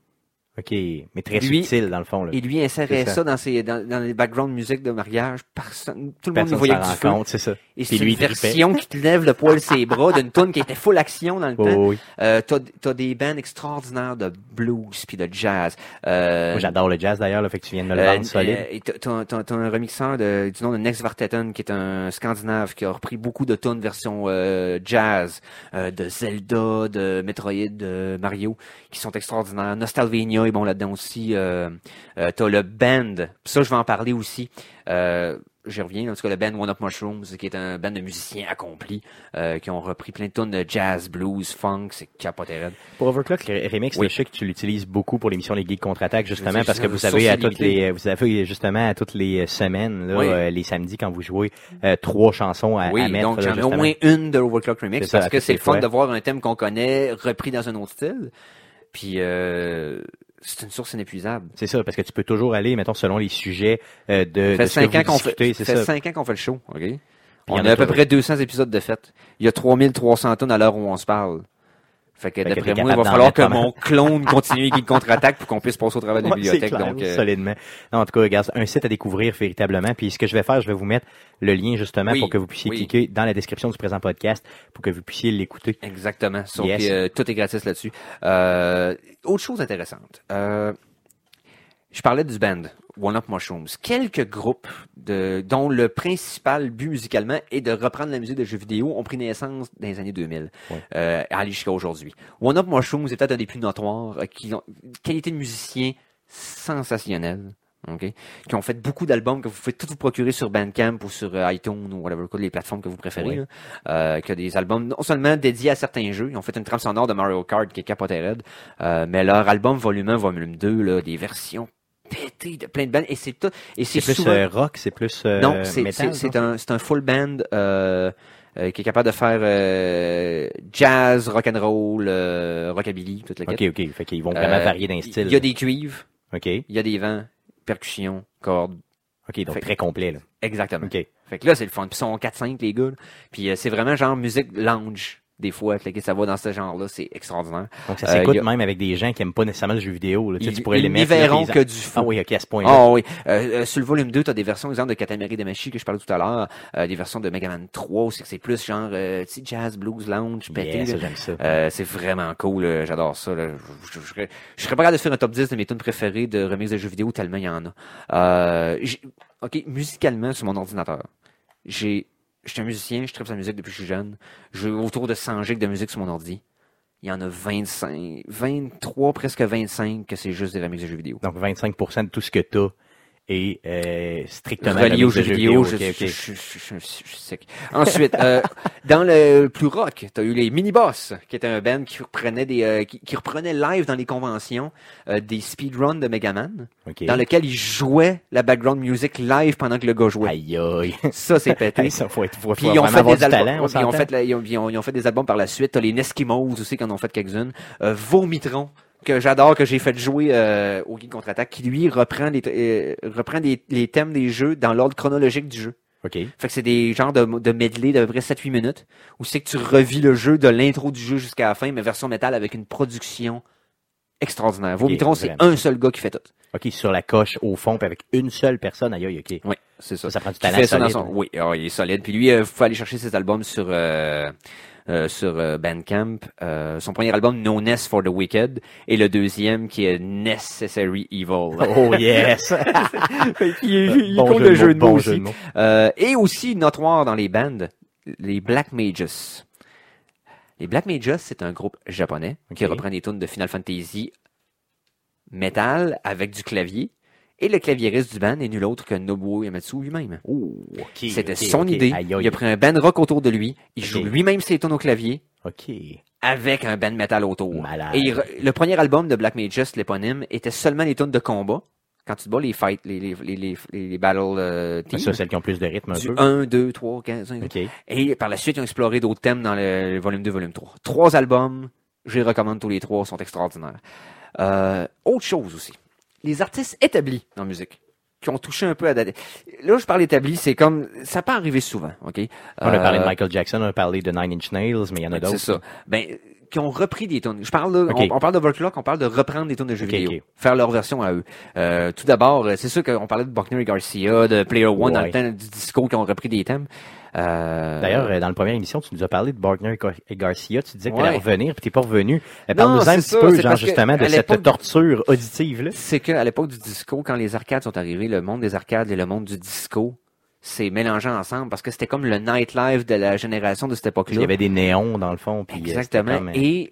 Ok. Mais très Lui- subtil dans le fond. Là. Et lui insérait ça. ça, dans, ses, dans, dans les background musique de mariage. Personne, tout le monde Personne ne voyait que du compte, c'est ça. Et c'est lui, une tripait. version qui te lève le poil ses bras d'une tune qui était full action dans le Oh, temps. oui. Euh, t'as, t'as des bands extraordinaires de blues puis de jazz. Euh, Moi, j'adore le jazz d'ailleurs, là, fait que tu viens de me le euh, vendre solide. euh, et t'as, t'as- t'as- un remixeur de- du nom de Nex Varteton, qui est un Scandinave, qui a repris beaucoup de tunes version euh, jazz, euh, de Zelda, de Metroid, de Mario, qui sont extraordinaires. Nostalvania est bon là-dedans aussi. Euh, euh, t'as le band, ça je vais en parler aussi. Euh, J'y reviens, en tout cas le band One Up Mushrooms, qui est un band de musiciens accomplis, euh, qui ont repris plein de tunes de jazz, blues, funk, c'est capoté. Pour Overclock le Remix, Oui. je sais que tu l'utilises beaucoup pour l'émission Les Geeks Contre-Attaque, justement, parce que vous une savez, à toutes les, vous avez justement à toutes les semaines, là, Oui. les samedis, quand vous jouez, trois chansons à, Oui, à mettre. donc j'en ai au moins une de Overclock Remix ça, parce que c'est le fun fois. de voir un thème qu'on connaît repris dans un autre style. Puis euh, c'est une source inépuisable. C'est ça, parce que tu peux toujours aller, mettons, selon les sujets euh, de, Ça fait cinq ans qu'on fait, ça fait cinq ans qu'on fait le show, ok? On a a à peu près 200 épisodes de fait. Il y a 3300 tonnes à l'heure où on se parle. Fait que d'après moi, il va falloir que mon clone continue qui contre-attaque pour qu'on puisse passer au travers de la Ouais, bibliothèque. clair, Donc, euh, solidement. Non, en tout cas, regarde, un site à découvrir véritablement. Puis ce que je vais faire, je vais vous mettre le lien justement Oui, pour que vous puissiez oui. cliquer dans la description du présent podcast pour que vous puissiez l'écouter. Exactement. Donc, Yes. euh, tout est gratis là-dessus. Euh, autre chose intéressante. Euh, je parlais du band One Up Mushrooms. Quelques groupes de, dont le principal but musicalement est de reprendre la musique de jeux vidéo ont pris naissance dans les années 2000, Ouais. euh, aller jusqu'à aujourd'hui. One Up Mushrooms est peut-être un des plus notoires, euh, qui ont une qualité de musicien sensationnelle. ok, Qui ont fait beaucoup d'albums que vous pouvez tout vous procurer sur Bandcamp ou sur euh, iTunes ou whatever, quoi, les plateformes que vous préférez. Là. Euh, qui a des albums non seulement dédiés à certains jeux, ils ont fait une trame sonore de Mario Kart qui est capoté raide, euh, mais leur album volume 1, volume 2, là, des versions pétées de plein de bands, et c'est tout, et c'est C'est plus souvent... euh, rock, c'est plus euh, non, c'est, c'est, un, c'est un full band, euh, euh, qui est capable de faire euh, jazz, rock and roll, euh, rockabilly, toute la Ok, quête. ok. Fait qu'ils vont vraiment varier d'un style. Il y a des cuivres, Ok, il y a des vents, percussions, cordes. ok, donc Fait- très complet, là. Exactement. Ok. Fait que là, c'est le fun. Puis ils sont 4-5, les gars. Puis c'est vraiment genre musique lounge des fois, fait que ça va dans ce genre-là, c'est extraordinaire. Donc ça Euh, s'écoute a- même avec des gens qui aiment pas nécessairement le jeu vidéo. Là. Ils, tu pourrais les ils mettre. là, verront que ils- du fou. Ah oui, ok, à ce point-là. Ah oui. Euh, euh, sur le volume 2, tu as des versions, exemple, de Katamari Damacy que je parlais tout à l'heure, euh, des versions de Mega Man 3, c'est que c'est plus genre, euh, jazz, blues, lounge, pété. Yeah. Euh, c'est vraiment cool, euh, j'adore ça. là. Je, je- je serais, je serais pas capable de faire un top 10 de mes tunes préférées de remix de jeux vidéo tellement il y en a. Euh, ok, musicalement sur mon ordinateur, j'ai, je suis un musicien, je tripe sa musique depuis que je suis jeune. J'ai autour de 100 gigs de musique sur mon ordi. Il y en a 25, 23, presque 25 que c'est juste des remix de jeux vidéo. Donc 25% de tout ce que tu as est euh, strictement relié aux jeux vidéo, je, Ok, ok. je, je, je, je- je suis sec. Ensuite, euh, dans le plus rock, t'as eu les Mini-Boss, qui était un band qui reprenait des, euh, qui, qui reprenait live dans les conventions euh, des speedruns de Megaman, Ok. dans lequel ils jouaient la background music live pendant que le gars jouait. Aïe aïe. Ça, c'est pété. Ça faut être faut, Puis ils ont fait des albums. talent, on puis ils, ont s'entend. fait la- ils, ont, ils ont- ils ont fait des albums par la suite. T'as les Neskimos aussi qui en ont fait quelques-unes. Euh, Vomitron que j'adore que j'ai fait jouer euh, au Guide contre-attaque qui lui reprend les euh, reprend des- les thèmes des jeux dans l'ordre chronologique du jeu. Ok. Fait que c'est des genres de, de medley d'à peu près 7-8 minutes où c'est que tu revis le jeu de l'intro du jeu jusqu'à la fin mais version métal avec une production extraordinaire. Vomitron c'est vraiment. un seul gars qui fait tout. Ok, sur la coche au fond, puis avec une seule personne. Aïe aïe, ok. Oui, c'est ça. Ça, ça prend du talent ça solide. son- Oui, ah, il est solide. Puis lui, euh, faut aller chercher ses albums sur euh, euh, sur euh, Bandcamp. Euh, son premier album, No Ness for the Wicked, et le deuxième qui est Necessary Evil. Oh yes! il est, il Bon jeu le jeu de bon mots jeu aussi. de mots. Euh, et aussi notoire dans les bands, les Black Mages. Les Black Mages, c'est un groupe japonais qui reprend des tunes de Final Fantasy metal avec du clavier. Et le claviériste du band est nul autre que Nobuo Yamatsu lui-même. Oh. C'était son idée. Aïe, aïe. Il a pris un band rock autour de lui. Il joue lui-même ses tunes au clavier Ok. avec un band metal autour. Malade. Et il le premier album de Black Mages, l'éponyme, était seulement les tunes de combat. Quand tu te bats les fights, les, les, les, les, les- les battles euh. Ça, celles qui ont plus de rythme un du peu. 1, 2, 3, 15, 5. Ok. Et par la suite, ils ont exploré d'autres thèmes dans le, le volume 2, volume 3. Trois albums, je les recommande tous les trois, sont extraordinaires. Euh, autre chose aussi. Les artistes établis dans la musique, qui ont touché un peu à... Là, je parle établi, c'est comme... Ça peut arriver souvent, OK? On a parlé de Euh, Michael Jackson, on a parlé de Nine Inch Nails, mais il y en a c'est d'autres. ça. Ben, qui ont repris des tunes. Je parle là, on, on parle d'Overclock, on parle de reprendre des tunes de jeux vidéo. Faire leur version à eux. Euh, tout d'abord, euh, c'est sûr qu'on parlait de Buckner et Garcia, de Player One dans le temps du disco qui ont repris des thèmes. Euh, D'ailleurs, euh, dans la première émission, tu nous as parlé de Bargner et Gar- et Garcia. Tu disais que tu allais revenir, puis t'es pas revenu. Euh, Parle-nous un c'est petit ça, peu, c'est genre, justement, de cette torture auditive-là. c'est qu'à l'époque du disco, quand les arcades sont arrivées, le monde des arcades et le monde du disco s'est mélangé ensemble parce que c'était comme le nightlife de la génération de cette Il époque-là. y avait des néons, dans le fond. Puis, Exactement. euh, Et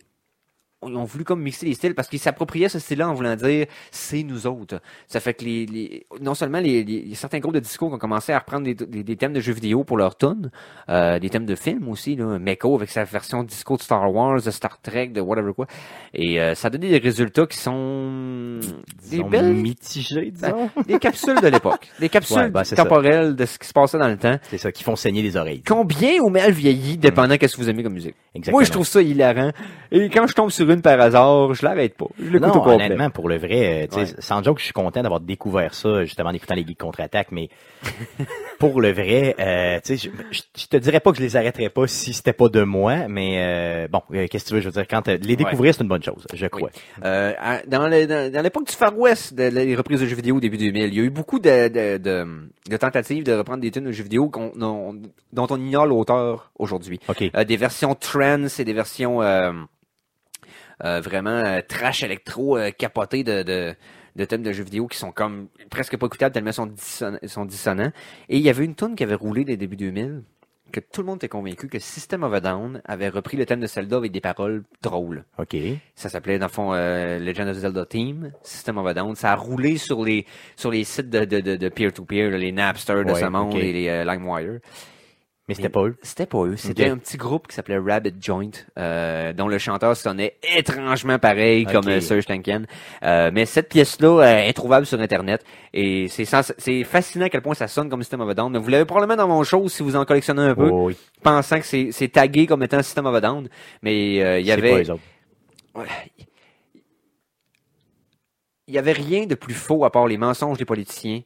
ils ont voulu comme mixer les styles parce qu'ils s'appropriaient ce style-là en voulant dire c'est nous autres. Ça fait que les, les- non seulement les, les- certains groupes de disco qui ont commencé à reprendre des, des, des thèmes de jeux vidéo pour leurs tunes, euh, des thèmes de films aussi, là, Meko avec sa version disco de Star Wars, de Star Trek, de whatever quoi. Et euh, ça a donné des résultats qui sont des disons, belles mitigés, disons. des capsules de l'époque, des capsules Ouais, ben, ça. temporelles de ce qui se passait dans le temps. C'est ça, qui font saigner les oreilles. Combien ou mal vieilli, dépendant qu'est-ce que vous aimez comme musique. Exactement. Moi, je trouve ça hilarant. Et quand je tombe sur une par hasard, je l'arrête pas. Je l'écoute non, au complet. honnêtement, pour le vrai, euh, tu sais, Ouais. sans joke, je suis content d'avoir découvert ça, justement, en écoutant les geeks contre-attaque, mais pour le vrai, euh, tu sais, je, je, te dirais pas que je les arrêterais pas si c'était pas de moi, mais euh, bon, euh, qu'est-ce que tu veux, je veux dire, quand euh, les découvrir, c'est une bonne chose, je crois. Euh, à- dans le- dans, dans l'époque du Far West, de, les reprises de jeux vidéo au début 2000, il y a eu beaucoup de, de, de, de tentatives de reprendre des tunes de jeux vidéo qu'on- dont on ignore l'auteur aujourd'hui. OK. Euh, des versions trance et des versions vraiment euh, trash électro euh, capotées de, de, de thèmes de jeux vidéo qui sont comme presque pas écoutables tellement sont, disson- sont dissonants. Et il y avait une tune qui avait roulé dès début 2000 que tout le monde était convaincu que System of a Down avait repris le thème de Zelda avec des paroles drôles. OK. Ça s'appelait dans le fond euh, Legend of Zelda Team, System of a Down. Ça a roulé sur les sur les sites de de de, de peer-to-peer, là, les Napster de Ouais, ce monde et les euh, LimeWire. Mais c'était pas eux. C'était pas eux, c'était un petit groupe qui s'appelait Rabbit Joint, euh, dont le chanteur sonnait étrangement pareil comme euh, Serge Tankian. Euh, mais cette pièce-là euh, est trouvable sur Internet et c'est c'est fascinant à quel point ça sonne comme System of a Down. Mais vous l'avez probablement dans mon show si vous en collectionnez un peu, Oh, oui, pensant que c'est c'est tagué comme étant System of a Down. Mais euh, il y avait. Il y avait rien de plus faux à part les mensonges des politiciens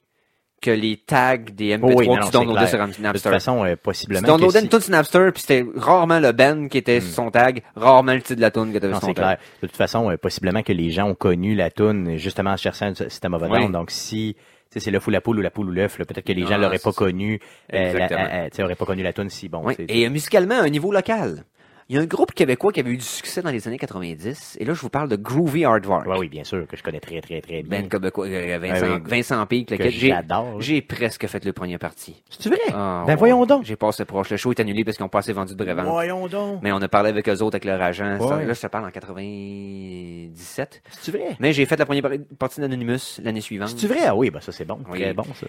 que les tags des MP3 Oh oui, non, non, tu downloadais sur De toute Napster. façon, euh, Tu possiblement. downloadais que une si- tune sur Napster, puis c'était rarement le band qui était Hmm. sur son tag, rarement le titre de la tune que t'avais Non, sur son c'est tag. clair. De toute façon, euh, possiblement que les gens ont connu la toune justement en cherchant un système of Oui. Donc, si tu c'est l'œuf ou la poule ou la poule ou l'œuf, peut-être que les Ah, gens l'auraient pas connu, euh, la- euh, tu auraient pas connu la toune si bon. Oui. Et musicalement, un niveau local. Il y a un groupe québécois qui avait eu du succès dans les années 90. Et là, je vous parle de Groovy Hardware. Ouais, oui, bien sûr, que je connais très, très, très bien. Ben québécois, euh, Vincent, ouais. Vincent Pique, que lequel j'ai, j'adore. j'ai presque fait le premier parti. C'est vrai? Ah, ben ouais. voyons donc. J'ai passé proche. Le show est annulé parce qu'ils ont pas assez vendu de brevente. Voyons donc. Mais on a parlé avec eux autres, avec leur agent. Ouais. Là, je te parle en 97. C'est vrai? Mais j'ai fait la première par- partie d'Anonymous l'année suivante. C'est vrai? Ah oui, ben ça c'est bon. Oui. Très bon, ça.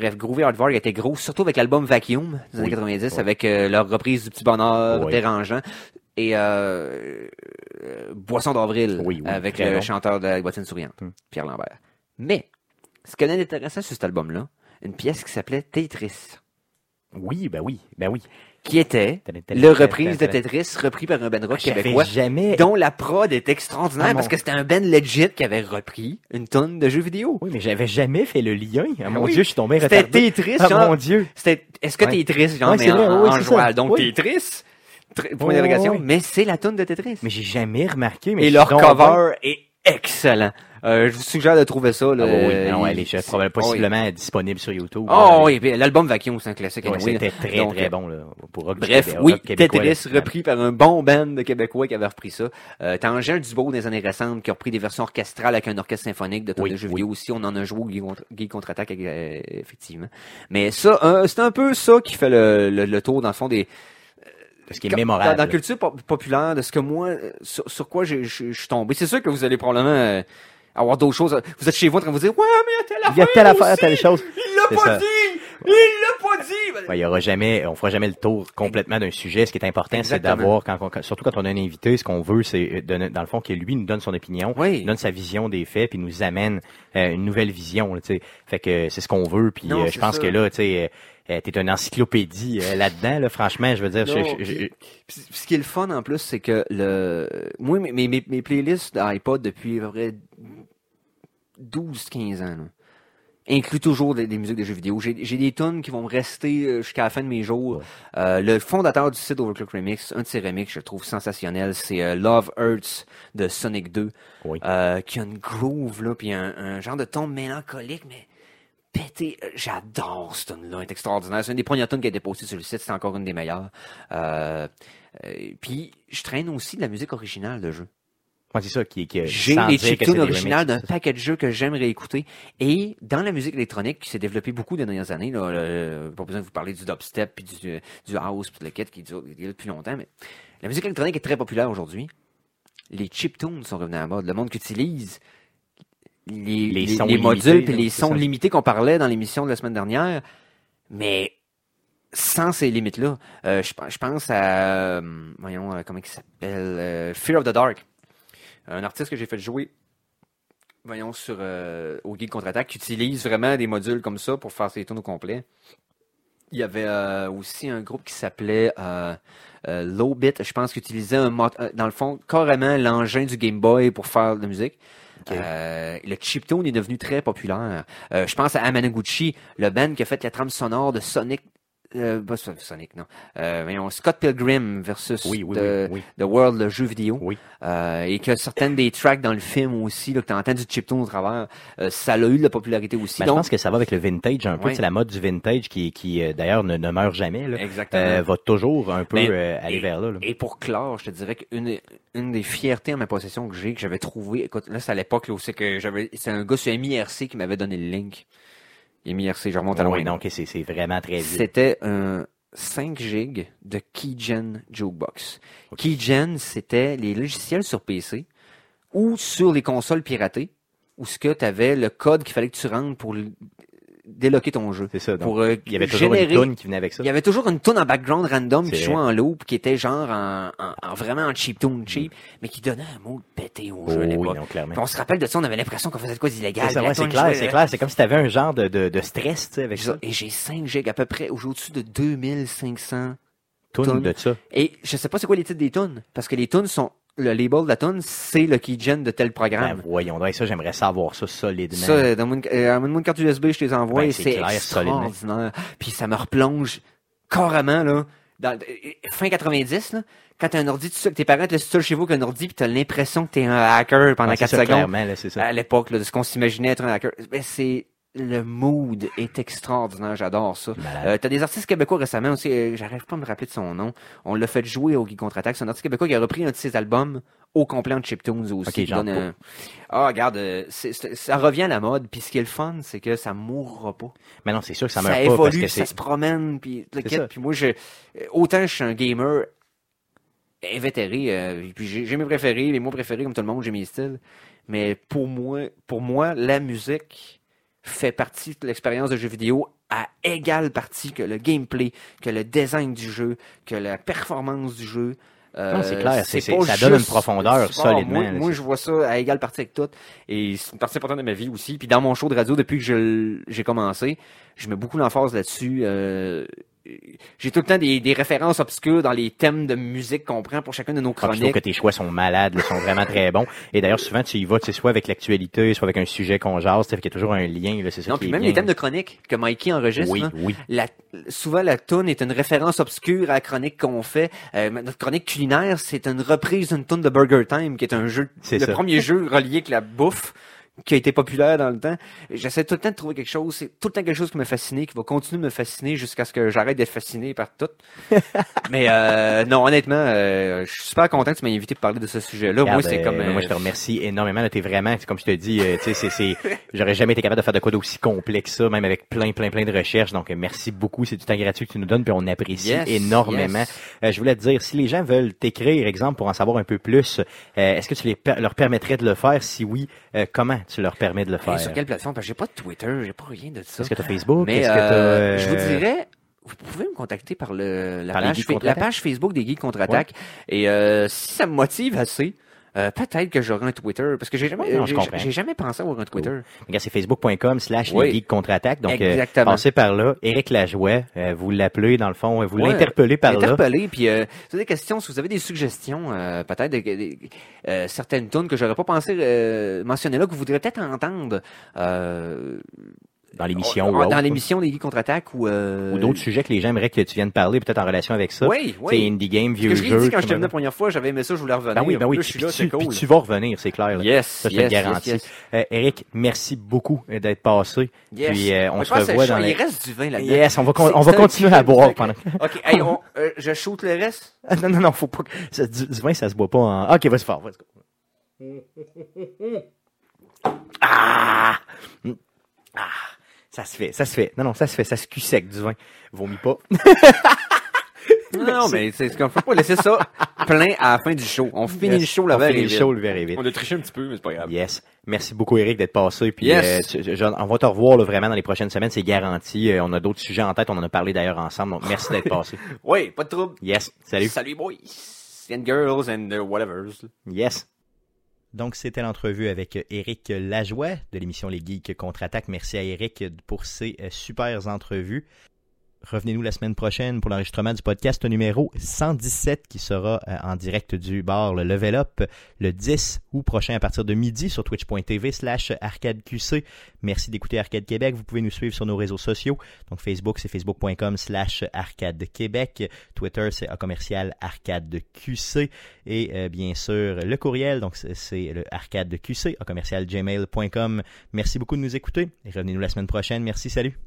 Bref, Groovy Hardware était gros, surtout avec l'album Vacuum des années Oui. 90, Oui. avec euh, leur reprise du Petit Bonheur, dérangeant, et euh, euh, Boisson d'avril, Oui, oui, avec le chanteur de la bottine souriante, Hmm. Pierre Lambert. Mais, ce y a d'intéressant sur cet album-là, une pièce qui s'appelait Tetris, Oui, ben oui, ben oui. Qui était Le reprise de Tetris, repris par un band rock québécois, jamais. dont la prod est extraordinaire, Ah, parce que c'était un band legit qui avait repris une tonne de jeux vidéo. Oui, mais j'avais jamais fait le lien. Ah, mon oui. Dieu, je suis tombé C'était retardé. Tetris, Ah, genre, mon Dieu. C'était, est-ce que Ouais. Tetris, genre, Ouais, c'est vrai, en, oui, en joual. Donc, Oui. Tetris, tr- point ouais. mais c'est la tune de Tetris. Mais j'ai jamais remarqué. Mais Et leur cover est excellent. Euh, je vous suggère de trouver ça. Ah Là, oui, oui, non, elle est c'est- probablement oh, oui. possiblement disponible sur YouTube. Oh oui, puis l'album Vacuum, c'est un classique. ouais. C'était très, Donc, très euh, bon, là. Pour rock Bref, oui, rock Tetris repris par un bon band de Québécois qui avait repris ça. Euh, T'as Angèle Dubois des années récentes qui a repris des versions orchestrales avec un orchestre symphonique de tonnes Oui, de jeux oui. vidéo aussi. On en a joué au Guy contre- Guy contre-attaque, euh, effectivement. Mais ça, euh, c'est un peu ça qui fait le, le, le tour, dans le fond, des, Ce qui est mémorable. Dans, dans la culture pop- populaire, de ce que moi, sur, sur quoi j'ai- je je suis tombé. C'est sûr que vous allez probablement euh, avoir d'autres choses. Vous êtes chez vous en train de vous dire, ouais, mais il y a telle affaire. Il y a telle affaire, telle chose. Il l'a pas ça. dit! Il l'a pas dit! Il y aura jamais, on fera jamais le tour complètement d'un sujet. Ce qui est important, c'est d'avoir, quand, surtout quand on a un invité, ce qu'on veut, c'est dans le fond que lui nous donne son opinion, Oui. donne sa vision des faits, puis nous amène euh, une nouvelle vision. là, fait que c'est ce qu'on veut. Puis Non, euh, je pense ça. que là, tu sais, euh, t'es une encyclopédie euh, là-dedans. Là, franchement, je veux dire, Non, je- je- ce qui est le fun en plus, c'est que le, moi, mes, mes, mes- mes playlists d'iPod depuis à peu près 12-15 ans, là, incluent toujours des, des musiques de jeux vidéo. J'ai des tonnes qui vont me rester euh, jusqu'à la fin de mes jours. Ouais. Euh, le fondateur du site Overclock Remix, un de ses remix, je le trouve sensationnel, c'est euh, Love Hurts de Sonic 2, Oui. euh, qui a une groove, là, puis un, un genre de ton mélancolique, mais pété. Euh, J'adore ce tune là c'est extraordinaire. C'est une des premières tunes qui a été postée sur le site, c'est encore une des meilleures. Puis je traîne aussi de la musique originale de jeu. Ouais, c'est ça qui, qui J'ai les chiptunes originales d'un paquet de jeux que j'aimerais écouter. Et dans la musique électronique qui s'est développée beaucoup des dernières années, là, le- pas besoin de vous parler du dubstep puis du, du house puis kit qui dure, qui dure depuis longtemps, mais la musique électronique est très populaire aujourd'hui. Les chiptunes sont revenus à la mode. Le monde qui utilise les, Les les, sons les modules puis les sons limités qu'on parlait dans l'émission de la semaine dernière, mais sans ces limites-là. Euh, je, je pense à, euh, voyons, euh, comment il s'appelle, Fear of the Dark. Un artiste que j'ai fait jouer, voyons, sur euh, au Geek Contre-Attaque, qui utilise vraiment des modules comme ça pour faire ses tours au complet. Il y avait euh, aussi un groupe qui s'appelait euh, euh, Lowbit, je pense, qui utilisait un dans le fond carrément l'engin du Game Boy pour faire de la musique. Ok. Euh, le chiptune est devenu très populaire. Je pense à Amanaguchi, le band qui a fait la trame sonore de Sonic. Euh, pas Sonic, non. Euh, voyons, Scott Pilgrim versus Oui, oui, The, oui. The World, le jeu vidéo. Oui. Euh, et que certaines des tracks dans le film aussi, là, que tu entends du chiptune au travers, euh, ça a eu de la popularité aussi. Ben, je Donc, pense que ça va avec le vintage un peu. C'est la mode du vintage qui, qui euh, d'ailleurs, ne, ne meurt jamais. Là. exactement. Euh, va toujours un peu aller vers là. là. Et pour clore, je te dirais qu'une une des fiertés en ma possession que j'ai, que j'avais trouvé, écoute, là, c'est à l'époque, là, c'est que j'avais, c'est un gars sur MIRC qui m'avait donné le link. MIRC, je remonte à loin. Oui, donc c'est vraiment très vieux. C'était un 5 gigs de Keygen Jukebox. Keygen, c'était les logiciels sur PC ou sur les consoles piratées, où ce que tu avais le code qu'il fallait que tu rentres pour déloquer ton jeu. C'est ça. donc, Pour euh, il y avait toujours générer une tune qui venait avec ça. il y avait toujours une tune en background random qui jouait en loop, qui était genre en, en- en vraiment en cheap tune cheap, mais qui donnait un mot de pété au Oh, jeu à oui, non, clairement. Puis on se rappelle de ça, on avait l'impression qu'on faisait de quoi d'illégal. C'est ouais, clair, c'est là. clair. C'est comme si tu avais un genre de, de, de stress tu sais, avec ça. Et j'ai 5 gigs à peu près, au-dessus de 2500. Tune Tune. de ça. Et je sais pas c'est quoi les titres des tunes, parce que les tunes sont le label de la tune, c'est le keygen de tel Ben, programme. voyons donc, ça, j'aimerais savoir ça solidement. ça, dans mon, euh, dans mon carte USB, je te les envoie Ben, et c'est solidement. extraordinaire. Puis ça me replonge carrément, là, dans, euh, fin 90, là, quand t'as un ordi, tout seul, tes parents te laissent seul chez vous avec un ordi puis t'as l'impression que t'es un hacker pendant Ouais, c'est 4 ça, secondes. clairement, là, c'est ça. À l'époque, là, de ce qu'on s'imaginait être un hacker. Ben, c'est, le mood est extraordinaire, j'adore ça. Euh, t'as des artistes québécois récemment aussi, euh, j'arrive pas à me rappeler de son nom. On l'a fait jouer au Guy Contre-Attaque. C'est un artiste québécois qui a repris un de ses albums au complet en chiptunes aussi. Ok, qui genre donne un- Ah, regarde, euh, ça revient à la mode. Puis ce qui est le fun, c'est que ça mourra pas. Mais non, c'est sûr que ça Ça, meurt parce évolue, que ça se promène, puis ça. Puis moi, je, autant je suis un gamer invétéré, puis j'ai j'ai mes préférés, les mots préférés comme tout le monde, j'ai mes styles. Mais pour moi, pour moi, la musique fait partie de l'expérience de jeu vidéo à égale partie que le gameplay, que le design du jeu, que la performance du jeu. Euh, Non, c'est clair, c'est- c'est- pas ça donne une profondeur solidement, Moi, moi, je vois ça à égale partie avec tout. Et c'est une partie importante de ma vie aussi. Puis dans mon show de radio, depuis que je- j'ai commencé, je mets beaucoup l'emphase là-dessus. Euh, j'ai tout le temps des, des références obscures dans les thèmes de musique qu'on prend pour chacune de nos Ah, puis je trouve chroniques. que tes choix sont malades, là, sont vraiment très bons. Et d'ailleurs, souvent, tu y vas, tu sais, soit avec l'actualité, soit avec un sujet qu'on jase, tu qu'il y a toujours un lien, là, c'est ça Non, qui puis est même bien. les thèmes de chronique que Mikey enregistre. Oui, là, oui. la- souvent, la tune est une référence obscure à la chronique qu'on fait. Euh, notre chronique culinaire, c'est une reprise d'une tune de Burger Time, qui est un jeu, C'est le ça. premier jeu relié avec la bouffe qui a été populaire dans le temps. J'essaie tout le temps de trouver quelque chose, c'est tout le temps quelque chose qui me fasciné, qui va continuer de me fasciner jusqu'à ce que j'arrête d'être fasciné par tout. Mais euh, non, honnêtement, euh, je suis super content que tu m'aies invité pour parler de ce sujet-là. Moi, Regarde, c'est euh, comme... moi, euh, je te remercie énormément. T'es vraiment, c'est comme je te dis, euh, tu sais, c'est, c'est, j'aurais jamais été capable de faire de quoi d'aussi complexe ça, même avec plein, plein, plein de recherches. Donc, merci beaucoup. C'est du temps gratuit que tu nous donnes, puis on apprécie Yes, énormément. yes. Euh, je voulais te dire, si les gens veulent t'écrire, exemple, pour en savoir un peu plus, euh, est-ce que tu les leur permettrais de le faire? Si oui, euh, comment? Tu leur permets de le faire? Hey, sur quelle plateforme? Parce que j'ai pas de Twitter, j'ai pas rien de ça. Est-ce que tu as Facebook? Mais Est-ce que t'as, euh, je vous euh, dirais, vous pouvez me contacter par le la, Par page Facebook des Geeks contre-attaque. Et euh, si ça me motive assez, euh, peut-être que j'aurai un Twitter. Parce que j'ai jamais, non, j'ai- jamais pensé avoir un Twitter. Regarde, c'est facebook.com slash Oui. les geeks contre-attaque. Donc, euh, Exactement. passez par là. Éric Lajoie, euh, vous l'appelez, dans le fond, vous Ouais, l'interpellez par là. Interpeller, puis euh, si vous avez des questions, si vous avez des suggestions, euh, peut-être euh, certaines tunes que j'aurais pas pensé euh, mentionner là, que vous voudrez peut-être entendre euh, Dans l'émission ou autre. dans l'émission des Geeks contre-attaque ou, euh, Ou d'autres sujets que les gens aimeraient que tu viennes parler, peut-être en relation avec ça. Oui, Tu oui. indie game, vieux je jeu. dit quand tout j'étais venu la première fois, j'avais aimé ça, je voulais revenir. Ben oui, ben oui. Puis, je suis là, puis c'est tu, puis cool. tu vas revenir, c'est clair. là. Yes, Ça, je te yes, garantis. yes. Euh, Eric, merci beaucoup d'être passé. Yes. Puis euh, on se je revoit c'est dans les... Il reste du vin là-dedans. Yes, on va, C'est- on va c'est continuer à boire c'est- pendant... OK, hey, on, euh, je shoot le reste? Ah, non, non, non, faut pas... du, vin, ça se boit pas en... Ok, vas-y fort, vas-y. Ah! Ah! Ça se fait, ça se fait. Non, non, ça se fait, ça se cul sec du vin. Vomis pas. Non, non, mais c'est ce qu'on fait pas laisser ça plein à la fin du show. On finit le show, le On verre finit est show, le verre est vide. On a triché un petit peu, mais c'est pas grave. Yes. Merci beaucoup, Eric, d'être passé. Puis, Yes. euh, je- on va te revoir là, vraiment dans les prochaines semaines, c'est garanti. Euh, on a d'autres sujets en tête, on en a parlé d'ailleurs ensemble. Donc, merci d'être passé. Oui, pas de trouble. Yes. Salut. Salut, boys. And girls and uh, whatevers. Yes. Donc, c'était l'entrevue avec Eric Lajoie de l'émission Les Geeks Contre-Attaque. Merci à Eric pour ces euh, super entrevues. Revenez-nous la semaine prochaine pour l'enregistrement du podcast numéro 117 qui sera euh, en direct du bar Le Level Up le 10 août prochain à partir de midi sur twitch.tv slash arcadeqc. Merci d'écouter Arcade Québec. Vous pouvez nous suivre sur nos réseaux sociaux. Donc Facebook, c'est facebook.com slash arcade Québec. Twitter, c'est commercial arcade QC. Et euh, bien sûr, le courriel, donc c'est- le arcade QC commercial gmail.com. Merci beaucoup de nous écouter et revenez-nous la semaine prochaine. Merci, salut.